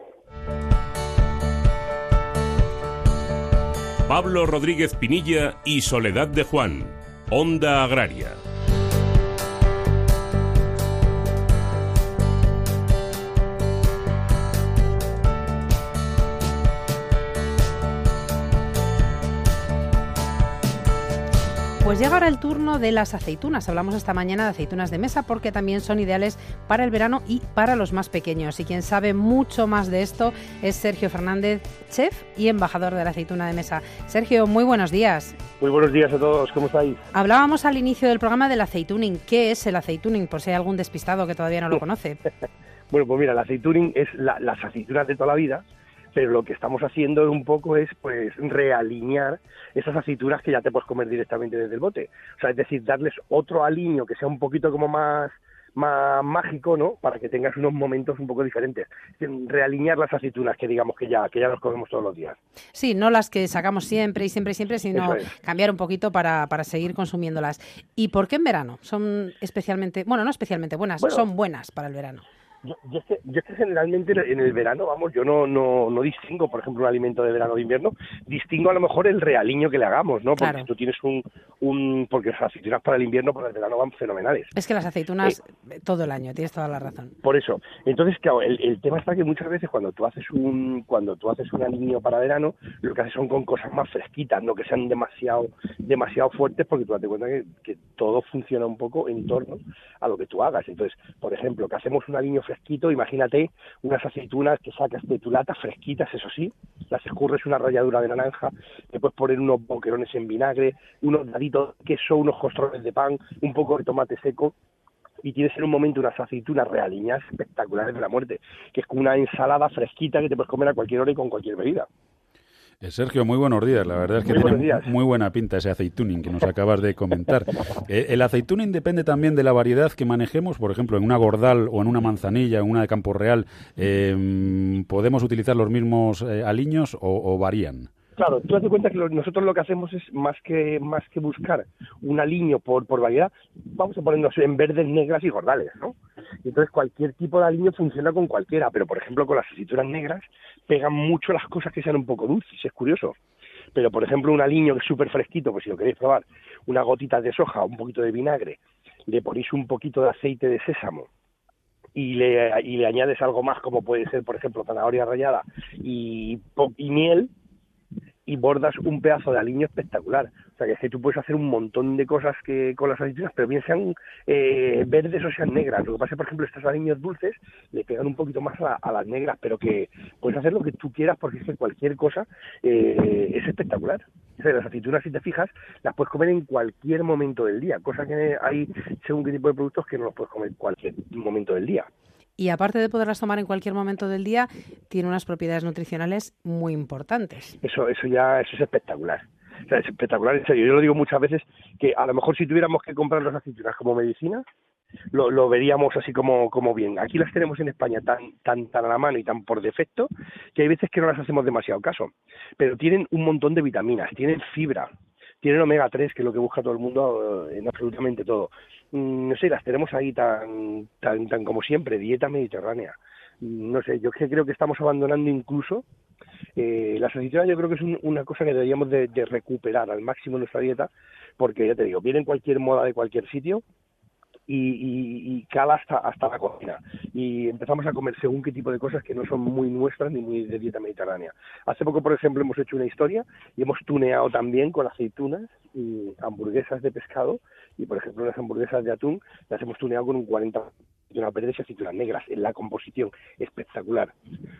Pablo Rodríguez Pinilla y Soledad de Juan, Onda Agraria. Pues llega ahora el turno de las aceitunas. Hablamos esta mañana de aceitunas de mesa porque también son ideales para el verano y para los más pequeños. Y quien sabe mucho más de esto es Sergio Fernández, chef y embajador de la aceituna de mesa. Sergio, muy buenos días. Muy buenos días a todos, ¿cómo estáis? Hablábamos al inicio del programa del aceituning. ¿Qué es el aceituning? Por si hay algún despistado que todavía no lo conoce. bueno, pues mira, el aceituning es las aceitunas de toda la vida pero lo que estamos haciendo un poco es pues realinear esas aceitunas que ya te puedes comer directamente desde el bote. O sea, es decir, darles otro aliño que sea un poquito como más más mágico, ¿no? Para que tengas unos momentos un poco diferentes. Realinear las aceitunas que digamos que ya que ya nos comemos todos los días. Sí, no las que sacamos siempre y siempre y siempre, sino cambiar un poquito para, para seguir consumiéndolas. ¿Y por qué en verano? Son especialmente, bueno, no especialmente buenas, son buenas para el verano yo, yo, es que, yo es que generalmente en el verano, vamos, yo no, no, no distingo, por ejemplo, un alimento de verano o de invierno, distingo a lo mejor el realiño que le hagamos, ¿no? Porque tú tienes un, un, porque las aceitunas para el invierno, para el verano van fenomenales. Es que las aceitunas eh, todo el año, tienes toda la razón. Por eso. Entonces, claro, el, el, tema está que muchas veces cuando tú haces un, cuando tú haces un aliño para verano, lo que haces son con cosas más fresquitas, no que sean demasiado, demasiado fuertes, porque tú date cuenta que, que todo funciona un poco en torno a lo que tú hagas. Entonces, por ejemplo, que hacemos un aliño fresquito, imagínate unas aceitunas que sacas de tu lata fresquitas, eso sí, las escurres una ralladura de naranja, te puedes poner unos boquerones en vinagre, unos daditos de queso, unos costrones de pan, un poco de tomate seco, y tienes en un momento unas aceitunas realiñas espectaculares de la muerte, que es una ensalada fresquita que te puedes comer a cualquier hora y con cualquier bebida. Eh, Sergio, muy buenos días. La verdad es que tiene muy buena pinta ese aceituning que nos acabas de comentar. Eh, el aceituning depende también de la variedad que manejemos. Por ejemplo, en una gordal o en una manzanilla, en una de campo real, em, ¿podemos utilizar los mismos eh, aliños o, varían? Claro, tú te cuenta que nosotros lo que hacemos es más que más que buscar un aliño por, por variedad, vamos a ponernos en verdes, negras y gordales, ¿no? Entonces cualquier tipo de aliño funciona con cualquiera, pero por ejemplo con las aceitunas negras pegan mucho las cosas que sean un poco dulces, es curioso. Pero, por ejemplo, un aliño que es súper fresquito, pues si lo queréis probar, una gotita de soja, un poquito de vinagre, le ponéis un poquito de aceite de sésamo y le, y le añades algo más, como puede ser, por ejemplo, zanahoria rallada y, y miel, y bordas un pedazo de aliño espectacular. O sea, que, es que tú puedes hacer un montón de cosas que con las aceitunas, pero bien sean eh, verdes o sean negras. Lo que pasa, por ejemplo, estos aliños dulces le pegan un poquito más a, las negras, pero que puedes hacer lo que tú quieras porque es que cualquier cosa eh, es espectacular. O sea, las aceitunas, si te fijas, las puedes comer en cualquier momento del día, cosa que hay según qué tipo de productos que no los puedes comer en cualquier momento del día y aparte de poderlas tomar en cualquier momento del día, tiene unas propiedades nutricionales muy importantes. Eso, eso ya eso es espectacular. Es espectacular, en serio. Yo lo digo muchas veces que a lo mejor si tuviéramos que comprar las aceitunas como medicina, lo, lo veríamos así como, como bien. Aquí las tenemos en España tan, tan, tan a la mano y tan por defecto que hay veces que no las hacemos demasiado caso. Pero tienen un montón de vitaminas, tienen fibra, tienen omega 3, que es lo que busca todo el mundo en absolutamente todo. Mm, no sé, las tenemos ahí tan, tan, tan como siempre, dieta mediterránea. Mm, no sé, yo creo que estamos abandonando incluso eh, la aceitunas yo creo que es una cosa que deberíamos de, recuperar al máximo nuestra dieta, porque ya te digo, viene en cualquier moda de cualquier sitio y, y, cala hasta, hasta la cocina. Y empezamos a comer según qué tipo de cosas que no son muy nuestras ni muy de dieta mediterránea. Hace poco, por ejemplo, hemos hecho una historia y hemos tuneado también con aceitunas y hamburguesas de pescado y, por ejemplo, las hamburguesas de atún las hemos tuneado con un 40 aceitunas verdes y aceitunas negras en la composición espectacular.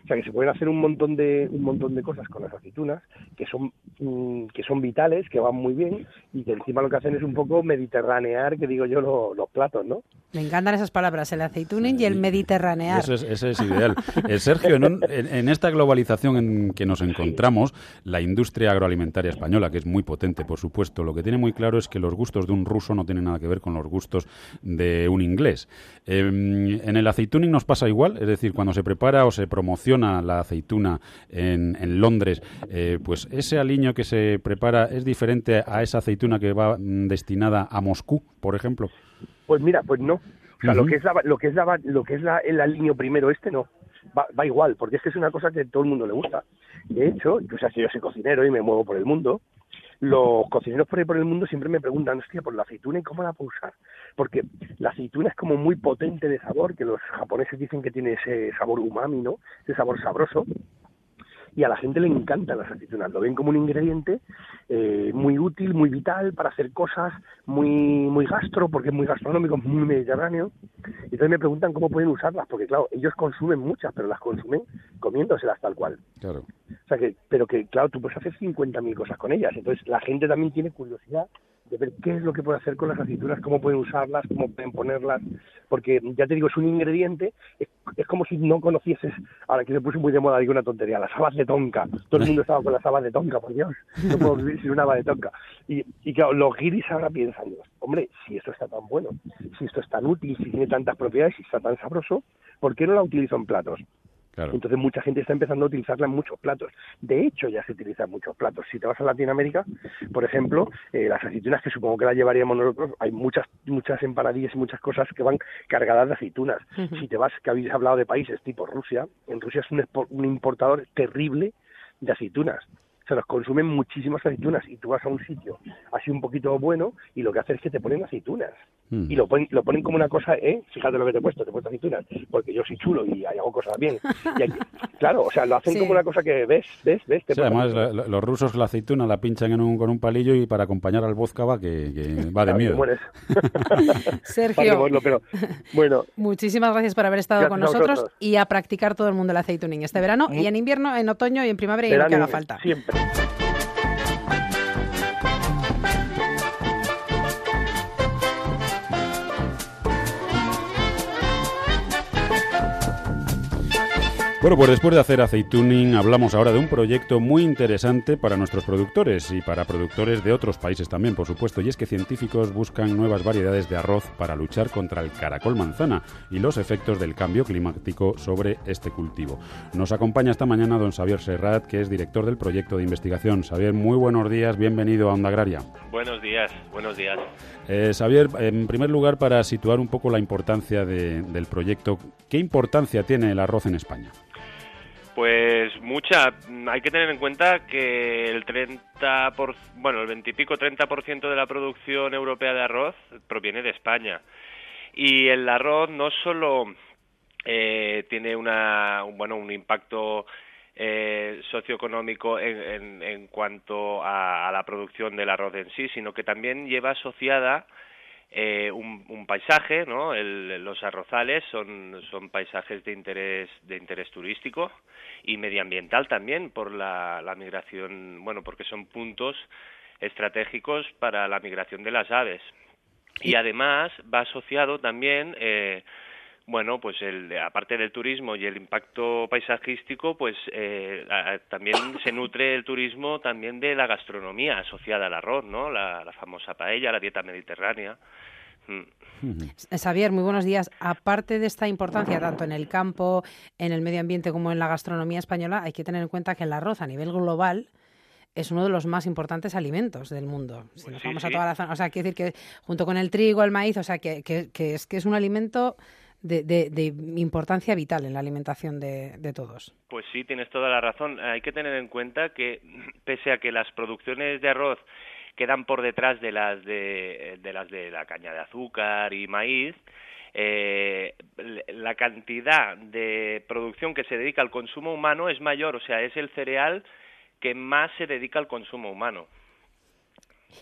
O sea que se pueden hacer un montón de un montón de cosas con las aceitunas que son mm, que son vitales que van muy bien y que encima lo que hacen es un poco mediterranear que digo yo los platos no me encantan esas palabras el aceituning y el mediterranear. Eso es, es ideal. Eh, Sergio en, en, esta globalización en que nos encontramos la industria agroalimentaria española que es muy potente por supuesto lo que tiene muy claro es que los gustos de un ruso no tienen nada que ver con los gustos de un inglés. Em, en el aceituning nos pasa igual, es decir, cuando se prepara o se promociona la aceituna en, Londres, eh, pues ese aliño que se prepara es diferente a esa aceituna que va mm, destinada a Moscú, por ejemplo. Pues mira, pues no. O sea, lo que es lo que es lo que es el aliño primero este no. Va, va, igual, porque es que es una cosa que todo el mundo le gusta. De hecho, o sea, si yo soy cocinero y me muevo por el mundo, los cocineros por ahí por el mundo siempre me preguntan, hostia, por la aceituna y cómo la puedo usar. Porque la aceituna es como muy potente de sabor, que los japoneses dicen que tiene ese sabor umami, ¿no? Ese sabor sabroso y a la gente le encantan las aceitunas, lo ven como un ingrediente eh, muy útil, muy vital para hacer cosas, muy muy gastro, porque es muy gastronómico, muy mediterráneo. Y entonces me preguntan cómo pueden usarlas, porque claro, ellos consumen muchas, pero las consumen comiéndoselas tal cual. Claro. O sea que, pero que claro, tú puedes hacer 50.000 cosas con ellas. Entonces la gente también tiene curiosidad de ver qué es lo que puede hacer con las aceitunas, cómo pueden usarlas, cómo pueden ponerlas, porque ya te digo, es un ingrediente, es, como si no conocieses, ahora que se puso muy de moda, digo una tontería, las habas de tonka, todo el mundo estaba con las habas de tonka, por Dios, no puedo vivir sin una haba de tonka. Y, y claro, los guiris ahora piensan, hombre, si esto está tan bueno, si esto es tan útil, si tiene tantas propiedades, si está tan sabroso, ¿por qué no la utilizo en platos? Entonces mucha gente está empezando a utilizarla en muchos platos. De hecho, ya se utiliza en muchos platos. Si te vas a Latinoamérica, por ejemplo, eh, las aceitunas que supongo que las llevaríamos nosotros, hay muchas muchas empanadillas y muchas cosas que van cargadas de aceitunas. Si te vas, que habéis hablado de países tipo Rusia, en Rusia es un, un importador terrible de aceitunas se los consumen muchísimas aceitunas y tú vas a un sitio así un poquito bueno y lo que hace es que te ponen aceitunas mm. y lo ponen, lo ponen como una cosa, ¿eh? Fíjate lo que te he puesto, te he puesto aceitunas porque yo soy chulo y hago cosas bien. claro, o sea, lo hacen como una cosa que ves, ves, ves. además los rusos la aceituna la pinchan en un, con un palillo y para acompañar al vodka va que, va de miedo. Sergio, pero, bueno, muchísimas gracias por haber estado con nosotros y a practicar todo el mundo el aceituning este verano y en invierno, en otoño y en primavera y lo que haga falta. Siempre. Thank you. Bueno, pues después de hacer aceituning, hablamos ahora de un proyecto muy interesante para nuestros productores y para productores de otros países también, por supuesto, y es que científicos buscan nuevas variedades de arroz para luchar contra el caracol manzana y los efectos del cambio climático sobre este cultivo. Nos acompaña esta mañana don Xavier Serrat, que es director del proyecto de investigación. Xavier, muy buenos días, bienvenido a Onda Agraria. Buenos días, buenos días. Eh, Xavier, en primer lugar, para situar un poco la importancia del proyecto, ¿qué importancia tiene el arroz en España? Pues mucha. Hay que tener en cuenta que el 30 por, bueno, el 20 y pico, 30% de la producción europea de arroz proviene de España. Y el arroz no solo eh, tiene una, bueno, un impacto eh, socioeconómico en, en, cuanto a, la producción del arroz en sí, sino que también lleva asociada eh, un, paisaje, ¿no? los arrozales son, son paisajes de interés, de interés turístico y medioambiental también por la, la migración, bueno, porque son puntos estratégicos para la migración de las aves. Y además va asociado también eh, bueno, pues el, aparte del turismo y el impacto paisajístico, pues eh, también se nutre el turismo también de la gastronomía asociada al arroz, ¿no? La, famosa paella, la dieta mediterránea. Mm. Xavier, muy buenos días. Aparte de esta importancia, tanto en el campo, en el medio ambiente como en la gastronomía española, hay que tener en cuenta que el arroz a nivel global es uno de los más importantes alimentos del mundo. Si nos vamos a toda la zona, o sea, quiere decir que junto con el trigo, el maíz, o sea, que, que, que es que es un alimento de, importancia vital en la alimentación de, todos. Pues sí, tienes toda la razón. Hay que tener en cuenta que pese a que las producciones de arroz quedan por detrás de las de, las de la caña de azúcar y maíz, eh, la cantidad de producción que se dedica al consumo humano es mayor, o sea, es el cereal que más se dedica al consumo humano.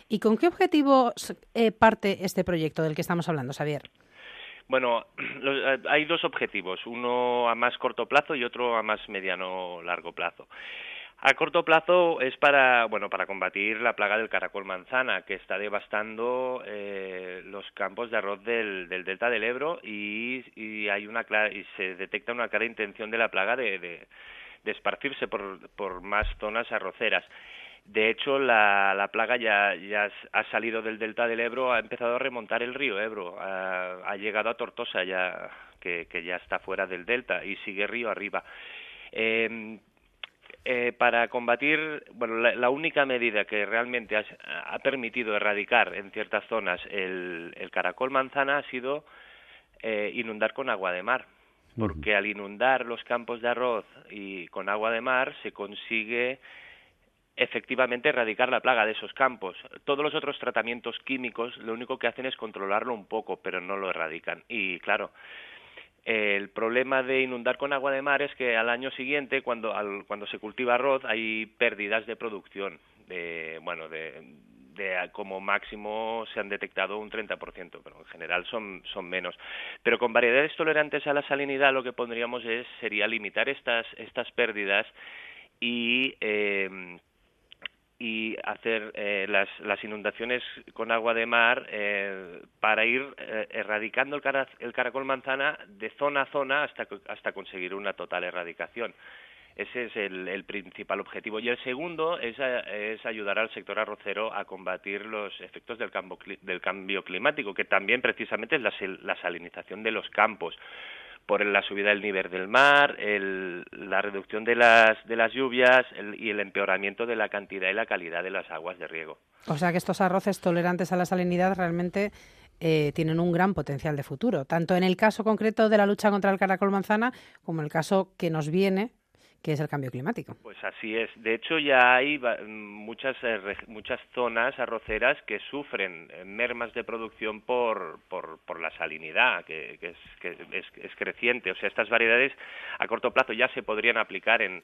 ¿Y con qué objetivo eh, parte este proyecto del que estamos hablando, Xavier? Bueno, eh, hay dos objetivos, uno a más corto plazo y otro a más mediano largo plazo. A corto plazo es para, bueno, para combatir la plaga del caracol manzana, que está devastando eh, los campos de arroz del, delta del Ebro y, hay una y se detecta una clara intención de la plaga de, de, esparcirse por, por más zonas arroceras. De hecho, la, la plaga ya, ya ha salido del delta del Ebro, ha empezado a remontar el río Ebro, ha, llegado a Tortosa ya, que, que, ya está fuera del delta y sigue río arriba. Eh, eh, para combatir, bueno, la, única medida que realmente ha, permitido erradicar en ciertas zonas el, caracol manzana ha sido eh, inundar con agua de mar, porque al inundar los campos de arroz y con agua de mar se consigue efectivamente erradicar la plaga de esos campos. Todos los otros tratamientos químicos lo único que hacen es controlarlo un poco, pero no lo erradican. Y claro, el problema de inundar con agua de mar es que al año siguiente, cuando, cuando se cultiva arroz, hay pérdidas de producción. De, bueno, de, como máximo se han detectado un 30%, pero en general son, son menos. Pero con variedades tolerantes a la salinidad lo que pondríamos es, sería limitar estas, estas pérdidas y eh, y hacer eh, las, las, inundaciones con agua de mar eh, para ir eh, erradicando el, caracol manzana de zona a zona hasta, hasta conseguir una total erradicación. Ese es el, el principal objetivo. Y el segundo es, es, ayudar al sector arrocero a combatir los efectos del, del cambio climático, que también precisamente es la, la salinización de los campos por la subida del nivel del mar, la reducción de las, de las lluvias y el empeoramiento de la cantidad y la calidad de las aguas de riego. O sea que estos arroces tolerantes a la salinidad realmente eh, tienen un gran potencial de futuro, tanto en el caso concreto de la lucha contra el caracol manzana como en el caso que nos viene que es el cambio climático. Pues así es. De hecho, ya hay muchas, eh, muchas zonas arroceras que sufren eh, mermas de producción por, por, la salinidad, que, es, que es, creciente. O sea, estas variedades a corto plazo ya se podrían aplicar en,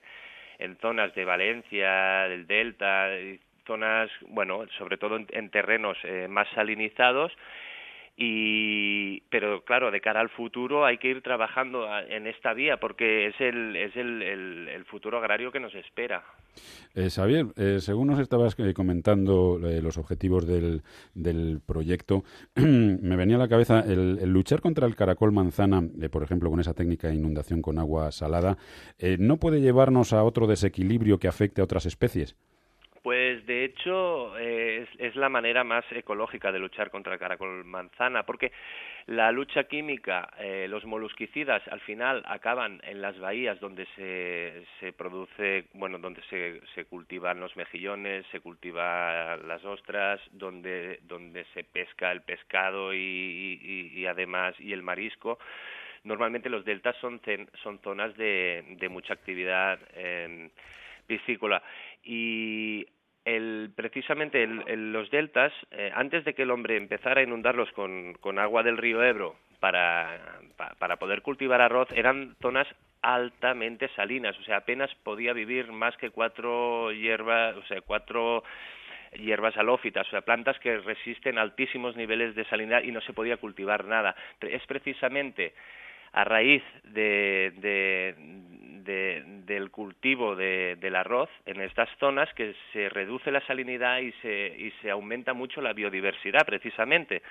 en zonas de Valencia, del Delta, zonas, bueno, sobre todo en, terrenos eh, más salinizados y pero claro de cara al futuro hay que ir trabajando en esta vía porque es el es el, el, futuro agrario que nos espera. Eh, Xavier eh, según nos estabas eh, comentando eh, los objetivos del, del proyecto me venía a la cabeza el, el luchar contra el caracol manzana por ejemplo con esa técnica de inundación con agua salada no puede llevarnos a otro desequilibrio que afecte a otras especies pues de hecho es, es, la manera más ecológica de luchar contra el caracol manzana, porque la lucha química, eh, los molusquicidas al final acaban en las bahías donde se, se produce, bueno, donde se, se cultivan los mejillones, se cultivan las ostras, donde, donde se pesca el pescado y, y, además y el marisco. Normalmente los deltas son, son zonas de, de mucha actividad eh, piscícola y el, precisamente los deltas, eh, antes de que el hombre empezara a inundarlos con, con agua del río Ebro para, para poder cultivar arroz, eran zonas altamente salinas, o sea, apenas podía vivir más que cuatro hierbas, o sea, cuatro hierbas halófitas, o sea, plantas que resisten altísimos niveles de salinidad y no se podía cultivar nada. Es precisamente a raíz de, del cultivo del arroz en estas zonas que se reduce la salinidad y se, y se aumenta mucho la biodiversidad precisamente.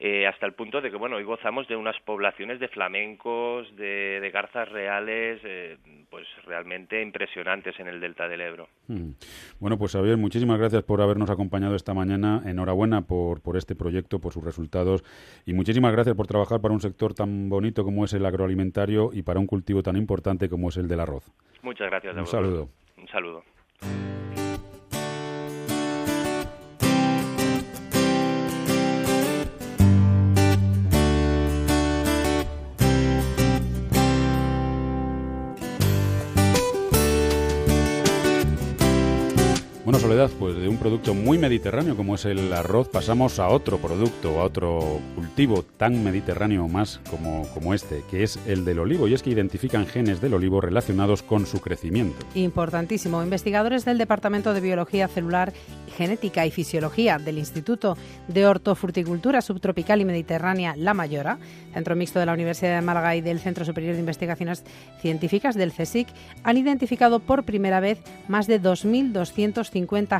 Eh, hasta el punto de que, bueno, hoy gozamos de unas poblaciones de flamencos, de, de garzas reales, eh, pues realmente impresionantes en el delta del Ebro. Mm. Bueno, pues Xavier, muchísimas gracias por habernos acompañado esta mañana. Enhorabuena por, por este proyecto, por sus resultados y muchísimas gracias por trabajar para un sector tan bonito como es el agroalimentario y para un cultivo tan importante como es el del arroz. Muchas gracias. Un saludo. Un saludo. Soledad, pues de un producto muy mediterráneo como es el arroz pasamos a otro producto, a otro cultivo tan mediterráneo más como, como este, que es el del olivo, y es que identifican genes del olivo relacionados con su crecimiento. Importantísimo. Investigadores del Departamento de Biología Celular, Genética y Fisiología del Instituto de Hortofruticultura Subtropical y Mediterránea La Mayora, Centro Mixto de la Universidad de Málaga y del Centro Superior de Investigaciones Científicas del CSIC, han identificado por primera vez más de 2.250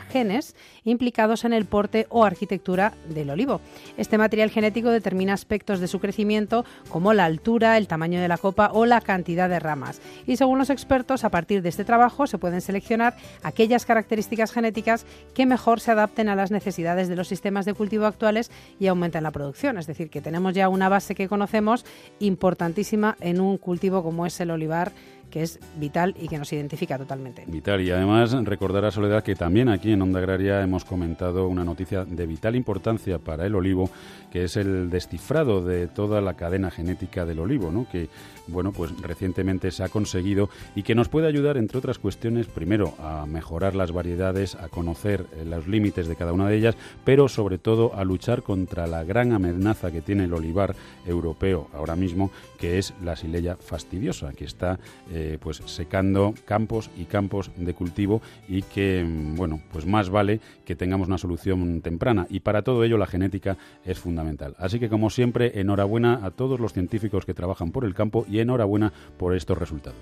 genes implicados en el porte o arquitectura del olivo. Este material genético determina aspectos de su crecimiento como la altura, el tamaño de la copa o la cantidad de ramas. Y según los expertos, a partir de este trabajo se pueden seleccionar aquellas características genéticas que mejor se adapten a las necesidades de los sistemas de cultivo actuales y aumenten la producción. Es decir, que tenemos ya una base que conocemos importantísima en un cultivo como es el olivar que es vital y que nos identifica totalmente. Vital. Y además recordar a Soledad que también aquí en Onda Agraria hemos comentado una noticia de vital importancia para el olivo, que es el descifrado de toda la cadena genética del olivo, ¿no? que bueno, pues recientemente se ha conseguido y que nos puede ayudar, entre otras cuestiones, primero a mejorar las variedades, a conocer eh, los límites de cada una de ellas, pero sobre todo a luchar contra la gran amenaza que tiene el olivar europeo ahora mismo, que es la sileya fastidiosa, que está eh, pues secando campos y campos de cultivo y que mm, bueno pues más vale que tengamos una solución temprana y para todo ello la genética es fundamental. Así que como siempre enhorabuena a todos los científicos que trabajan por el campo y enhorabuena por estos resultados.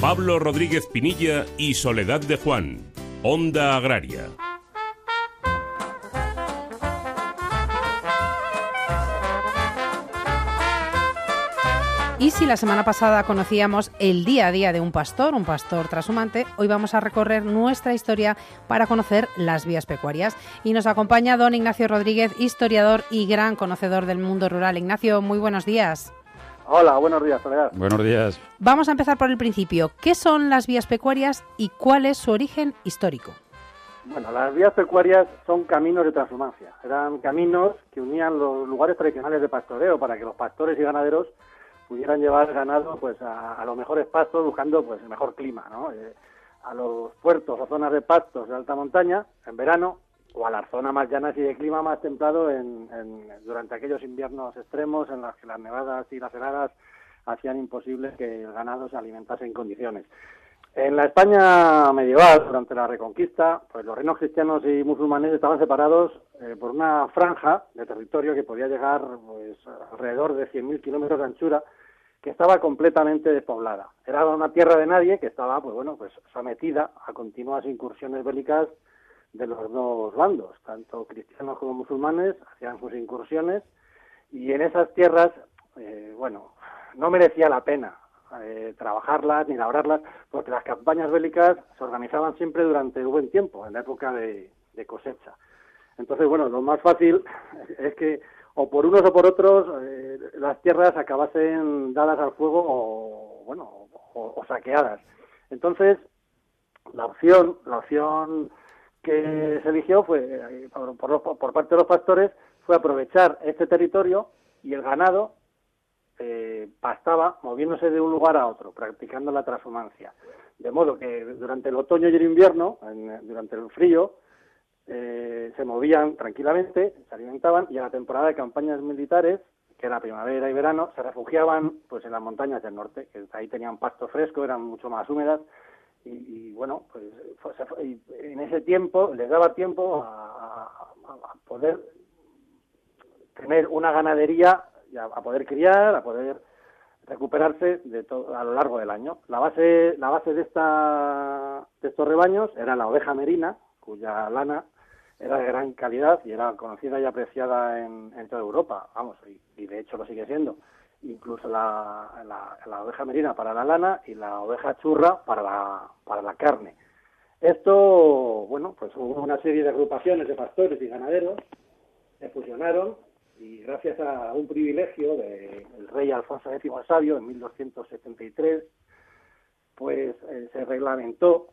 Pablo Rodríguez Pinilla y Soledad de Juan, Onda Agraria. Y si la semana pasada conocíamos el día a día de un pastor, un pastor trashumante, hoy vamos a recorrer nuestra historia para conocer las vías pecuarias. Y nos acompaña don Ignacio Rodríguez, historiador y gran conocedor del mundo rural. Ignacio, muy buenos días. Hola, buenos días, Soledad. Buenos días. Vamos a empezar por el principio. ¿Qué son las vías pecuarias y cuál es su origen histórico? Bueno, las vías pecuarias son caminos de transhumancia. Eran caminos que unían los lugares tradicionales de pastoreo para que los pastores y ganaderos pudieran llevar ganado pues a, los mejores pastos buscando pues el mejor clima, ¿no? Eh, a los puertos o zonas de pastos de alta montaña en verano o a las zonas más llanas y de clima más templado en, durante aquellos inviernos extremos en los que las nevadas y las heladas hacían imposible que el ganado se alimentase en condiciones. En la España medieval, durante la Reconquista, pues los reinos cristianos y musulmanes estaban separados eh, por una franja de territorio que podía llegar pues, alrededor de 100.000 kilómetros de anchura que estaba completamente despoblada. Era una tierra de nadie que estaba, pues bueno, pues sometida a continuas incursiones bélicas de los dos bandos, tanto cristianos como musulmanes hacían sus incursiones y en esas tierras, eh, bueno, no merecía la pena eh, trabajarlas ni labrarlas, porque las campañas bélicas se organizaban siempre durante un buen tiempo, en la época de cosecha. Entonces, bueno, lo más fácil es que o por unos o por otros eh, las tierras acabasen dadas al fuego o bueno o, saqueadas. Entonces la opción la opción que se eligió fue eh, por, por, parte de los pastores fue aprovechar este territorio y el ganado eh, pastaba moviéndose de un lugar a otro practicando la transhumancia. De modo que durante el otoño y el invierno durante el frío eh, se movían tranquilamente, se alimentaban y a la temporada de campañas militares, que era primavera y verano, se refugiaban pues en las montañas del norte, que ahí tenían pasto fresco, eran mucho más húmedas y, bueno, pues en ese tiempo les daba tiempo a, poder tener una ganadería, a, poder criar, a poder recuperarse de todo, a lo largo del año. La base, la base de, esta, de estos rebaños era la oveja merina, cuya lana era de gran calidad y era conocida y apreciada en, toda Europa, vamos, y, de hecho lo sigue siendo. Incluso la, oveja merina para la lana y la oveja churra para la, para la carne. Esto, bueno, pues hubo una serie de agrupaciones de pastores y ganaderos se fusionaron y gracias a un privilegio del rey Alfonso X el Sabio en 1273, pues eh, se reglamentó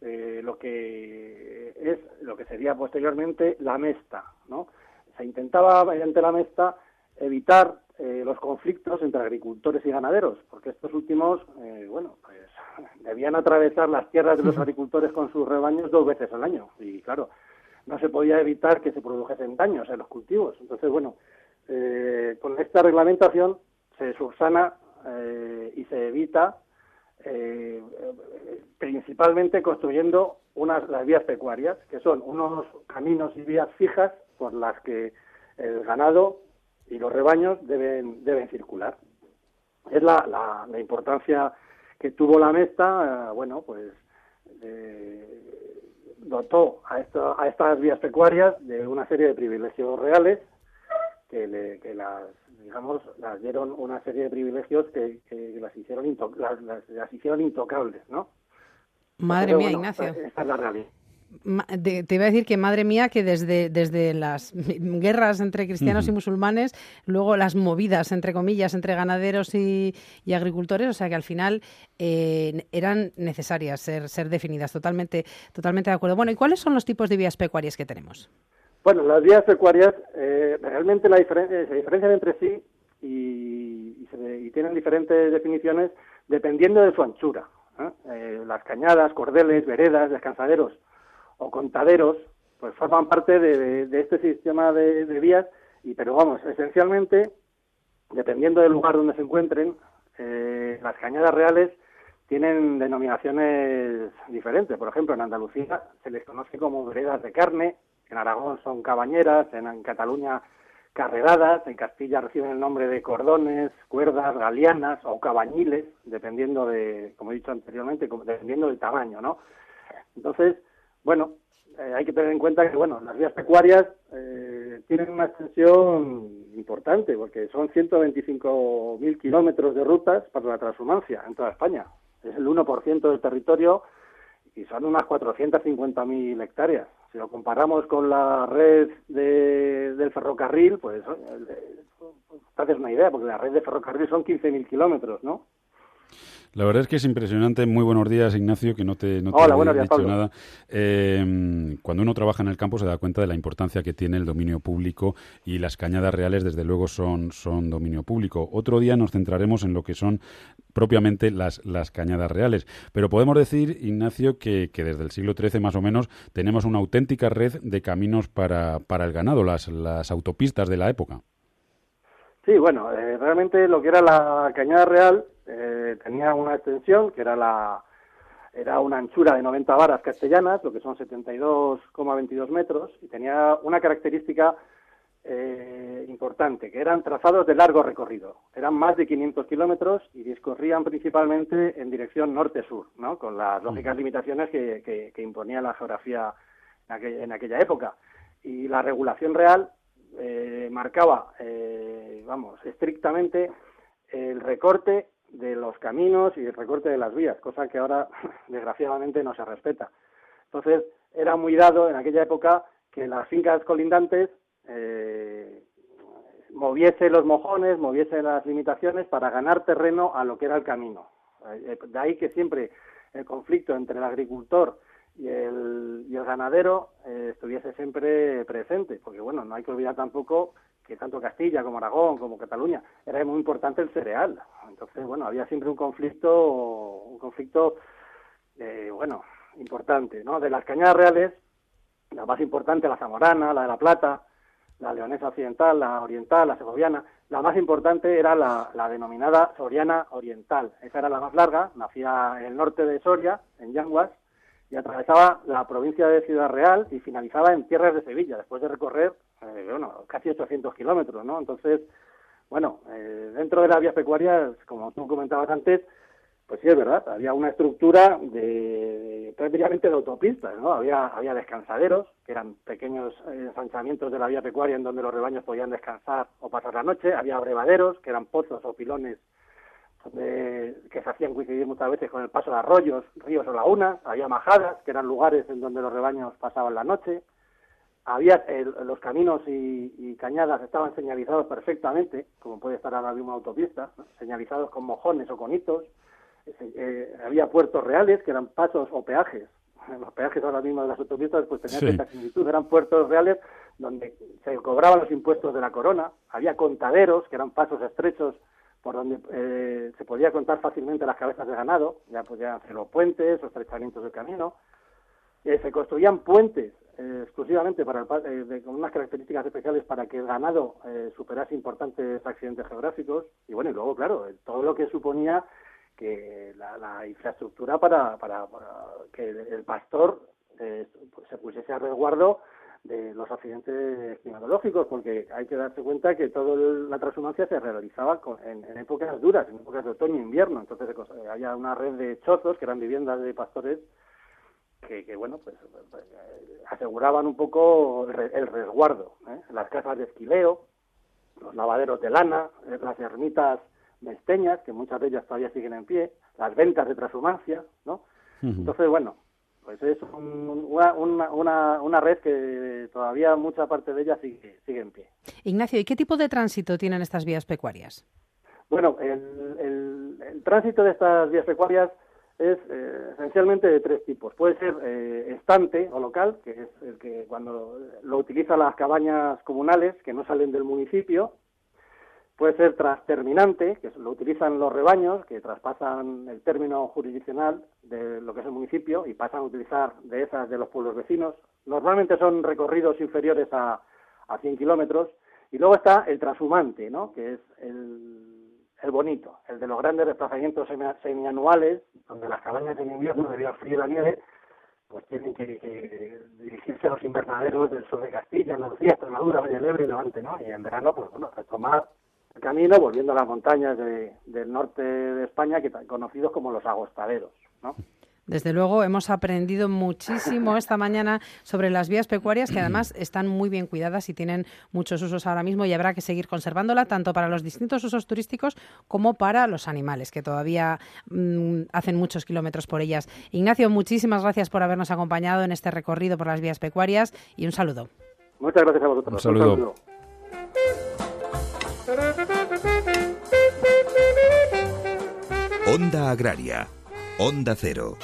eh, lo que es lo que sería posteriormente la mesta, ¿no? Se intentaba mediante la mesta evitar eh, los conflictos entre agricultores y ganaderos, porque estos últimos, eh, bueno, pues debían atravesar las tierras de los agricultores con sus rebaños dos veces al año. Y claro, no se podía evitar que se produjesen daños en los cultivos. Entonces, bueno, eh, con esta reglamentación se subsana eh, y se evita eh, principalmente construyendo unas las vías pecuarias, que son unos caminos y vías fijas por las que el ganado y los rebaños deben, deben circular. Es la, la, importancia que tuvo la Mesta, bueno, pues dotó a, esto, a estas vías pecuarias de una serie de privilegios reales que, le, que las digamos las dieron una serie de privilegios que, las hicieron las, hicieron intocables no madre mía Ignacio esta es la realidad te iba a decir que madre mía que desde, desde las guerras entre cristianos y musulmanes, luego las movidas, entre comillas, entre ganaderos y, agricultores, o sea que al final eh, eran necesarias ser, ser definidas. Totalmente, totalmente de acuerdo. Bueno, ¿y cuáles son los tipos de vías pecuarias que tenemos? Bueno, las vías pecuarias eh, realmente la eh, se diferencian entre sí y, y, tienen diferentes definiciones dependiendo de su anchura. las cañadas, cordeles, veredas, descansaderos o contaderos, pues forman parte de, este sistema de, vías, y pero vamos, esencialmente, dependiendo del lugar donde se encuentren, eh, las cañadas reales tienen denominaciones diferentes. Por ejemplo, en Andalucía se les conoce como veredas de carne, en Aragón son cabañeras, en, Cataluña carreradas, en Castilla reciben el nombre de cordones, cuerdas, galeanas o cabañiles, dependiendo de, como he dicho anteriormente, dependiendo del tamaño, ¿no? Entonces, bueno, eh, hay que tener en cuenta que bueno, las vías pecuarias eh, tienen una extensión importante, porque son 125.000 kilómetros de rutas para la transhumancia en toda España. Es el 1% del territorio y son unas 450.000 hectáreas. Si lo comparamos con la red del ferrocarril, pues eh, te haces una idea, porque la red de ferrocarril son 15.000 kilómetros, ¿no? La verdad es que es impresionante. Muy buenos días, Ignacio, que no te, no he dicho nada. Eh, cuando uno trabaja en el campo se da cuenta de la importancia que tiene el dominio público y las cañadas reales, desde luego, son, son dominio público. Otro día nos centraremos en lo que son propiamente las, las cañadas reales. Pero podemos decir, Ignacio, que, que desde el siglo XIII más o menos tenemos una auténtica red de caminos para, para el ganado, las, las autopistas de la época. Sí, bueno, eh, realmente lo que era la cañada real eh, tenía una extensión que era la era una anchura de 90 varas castellanas, lo que son 72,22 metros, y tenía una característica eh, importante, que eran trazados de largo recorrido. Eran más de 500 kilómetros y discurrían principalmente en dirección norte-sur, ¿no? con las lógicas limitaciones que, que, imponía la geografía en aquella, época. Y la regulación real eh, marcaba, vamos, estrictamente el recorte de los caminos y el recorte de las vías, cosa que ahora desgraciadamente no se respeta. Entonces era muy dado en aquella época que las fincas colindantes eh, moviese los mojones, moviese las limitaciones para ganar terreno a lo que era el camino. Eh, de ahí que siempre el conflicto entre el agricultor y el, y el ganadero eh, estuviese siempre presente, porque bueno, no hay que olvidar tampoco que tanto Castilla como Aragón como Cataluña era muy importante el cereal. Entonces, bueno, había siempre un conflicto, un conflicto, eh, bueno, importante, ¿no? De las cañadas reales, la más importante, la zamorana, la de la plata, la leonesa occidental, la oriental, la segoviana. La más importante era la, la, denominada soriana oriental. Esa era la más larga, nacía en el norte de Soria, en Yanguas, y atravesaba la provincia de Ciudad Real y finalizaba en tierras de Sevilla, después de recorrer eh, bueno, casi 800 kilómetros, ¿no? Entonces, bueno, eh, dentro de las vías pecuarias, como tú comentabas antes, pues sí es verdad, había una estructura de, prácticamente de autopistas, ¿no? Había, había descansaderos, que eran pequeños ensanchamientos de la vía pecuaria en donde los rebaños podían descansar o pasar la noche, había brevaderos, que eran pozos o pilones que se hacían coincidir muchas veces con el paso de arroyos, ríos o lagunas, había majadas, que eran lugares en donde los rebaños pasaban la noche, había los caminos y, cañadas estaban señalizados perfectamente, como puede estar ahora mismo una autopista, señalizados con mojones o con hitos, eh, había puertos reales que eran pasos o peajes, los peajes ahora mismo de las autopistas pues tenían esta similitud, eran puertos reales donde se cobraban los impuestos de la corona, había contaderos que eran pasos estrechos por donde eh, se podía contar fácilmente las cabezas de ganado, ya podían hacer los puentes, los estrechamientos del camino. Eh, se construían puentes eh, exclusivamente para con unas características especiales para que el ganado superase importantes accidentes geográficos. Y bueno, y luego, claro, todo lo que suponía que la, infraestructura para, para, que el, pastor se pusiese a resguardo de los accidentes climatológicos, porque hay que darse cuenta que toda la transhumancia se realizaba en, épocas duras, en épocas de otoño e invierno. Entonces eh, había una red de chozos, que eran viviendas de pastores, que, bueno, pues eh, aseguraban un poco el, resguardo. ¿eh? Las casas de esquileo, los lavaderos de lana, las ermitas mesteñas, que muchas de ellas todavía siguen en pie, las ventas de transhumancia, ¿no? Entonces, bueno, pues es una, una, una, red que todavía mucha parte de ella sigue, sigue en pie. Ignacio, ¿y qué tipo de tránsito tienen estas vías pecuarias? Bueno, el, el, tránsito de estas vías pecuarias es eh, esencialmente de tres tipos. Puede ser eh, estante o local, que es el que cuando lo utilizan las cabañas comunales que no salen del municipio, Puede ser transterminante, que lo utilizan los rebaños, que traspasan el término jurisdiccional de lo que es el municipio y pasan a utilizar de esas de los pueblos vecinos. Normalmente son recorridos inferiores a, a 100 kilómetros. Y luego está el transhumante, ¿no? que es el, el bonito, el de los grandes desplazamientos semianuales, donde las cabañas en invierno, debido al frío y la nieve, pues tienen que, dirigirse a los invernaderos del sur de Castilla, Andalucía, Extremadura, Valle del Ebro y Levante, ¿no? Y en verano, pues bueno, retomar camino volviendo a las montañas del norte de España, que conocidos como los agostaderos, ¿no? Desde luego hemos aprendido muchísimo esta mañana sobre las vías pecuarias que además están muy bien cuidadas y tienen muchos usos ahora mismo y habrá que seguir conservándola tanto para los distintos usos turísticos como para los animales que todavía mm, hacen muchos kilómetros por ellas. Ignacio, muchísimas gracias por habernos acompañado en este recorrido por las vías pecuarias y un saludo. Muchas gracias a vosotros. Un saludo. Onda Agraria, Onda Cero.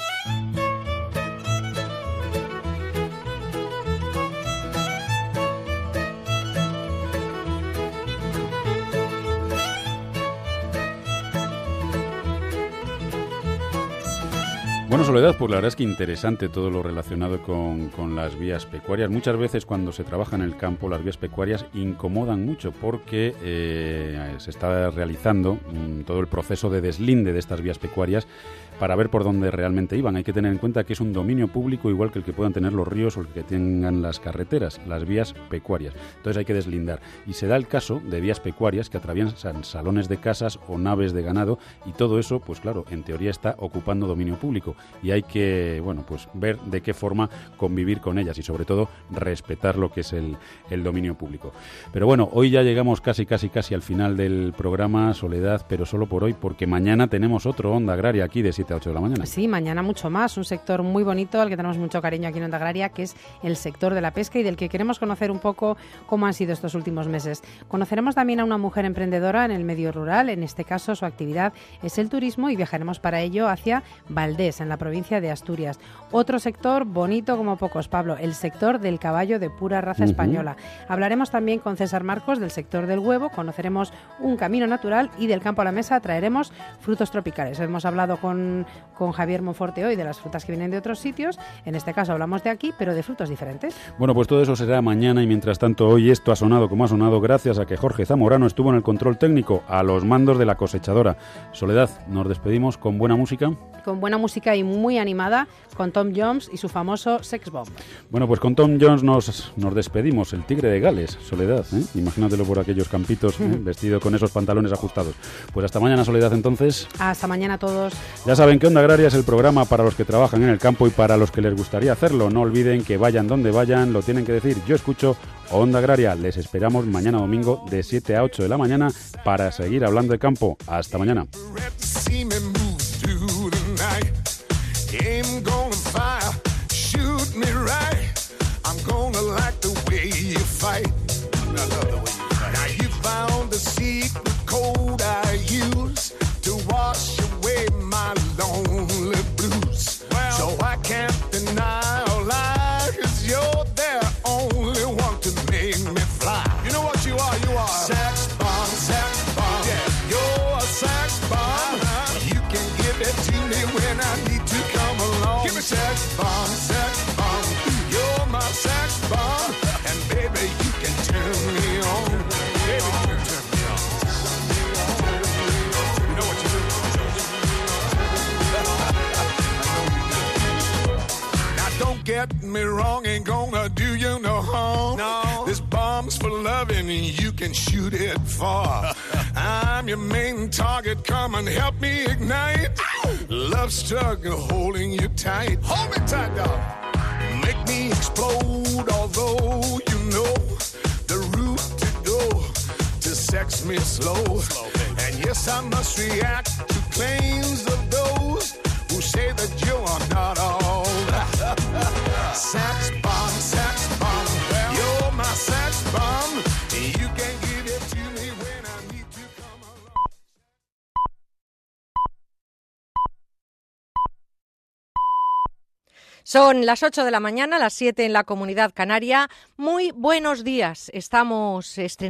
Bueno, Soledad, pues la verdad es que interesante todo lo relacionado con, con, las vías pecuarias. Muchas veces cuando se trabaja en el campo las vías pecuarias incomodan mucho porque eh, se está realizando mm, todo el proceso de deslinde de estas vías pecuarias para ver por dónde realmente iban. Hay que tener en cuenta que es un dominio público igual que el que puedan tener los ríos o el que tengan las carreteras, las vías pecuarias. Entonces hay que deslindar. Y se da el caso de vías pecuarias que atraviesan salones de casas o naves de ganado y todo eso, pues claro, en teoría está ocupando dominio público y hay que, bueno, pues ver de qué forma convivir con ellas y sobre todo respetar lo que es el, el dominio público. Pero bueno, hoy ya llegamos casi, casi, casi al final del programa Soledad, pero solo por hoy porque mañana tenemos otro Onda Agraria aquí de 7 8 de la mañana. Sí, mañana mucho más. Un sector muy bonito al que tenemos mucho cariño aquí en Onda Agraria, que es el sector de la pesca y del que queremos conocer un poco cómo han sido estos últimos meses. Conoceremos también a una mujer emprendedora en el medio rural. En este caso, su actividad es el turismo y viajaremos para ello hacia Valdés, en la provincia de Asturias. Otro sector bonito como pocos, Pablo, el sector del caballo de pura raza española. Hablaremos también con César Marcos del sector del huevo, conoceremos un camino natural y del campo a la mesa traeremos frutos tropicales. Hemos hablado con con, Javier Monforte hoy de las frutas que vienen de otros sitios. En este caso hablamos de aquí, pero de frutos diferentes. Bueno, pues todo eso será mañana y mientras tanto hoy esto ha sonado como ha sonado gracias a que Jorge Zamorano estuvo en el control técnico a los mandos de la cosechadora. Soledad, nos despedimos con buena música. Con buena música y muy animada con Tom Jones y su famoso Sex Bomb. Bueno, pues con Tom Jones nos, nos despedimos, el tigre de Gales, Soledad. ¿eh? Imagínatelo por aquellos campitos, ¿eh? vestido con esos pantalones ajustados. Pues hasta mañana, Soledad, entonces. Hasta mañana a todos. Ya saben que Onda Agraria es el programa para los que trabajan en el campo y para los que les gustaría hacerlo. No olviden que vayan donde vayan, lo tienen que decir. Yo escucho Onda Agraria. Les esperamos mañana domingo de 7 a 8 de la mañana para seguir hablando de campo. Hasta mañana. Get me wrong, ain't gonna do you no harm. No. This bomb's for loving, and you can shoot it far. I'm your main target, come and help me ignite. Love struggle holding you tight. Hold me tight, dog. Make me explode, although you know the route to go to sex me slow. and yes, I must react to claims of those who say that you are not all. Son las 8 de la mañana, las 7 en la comunidad canaria. Muy buenos días. Estamos estrenando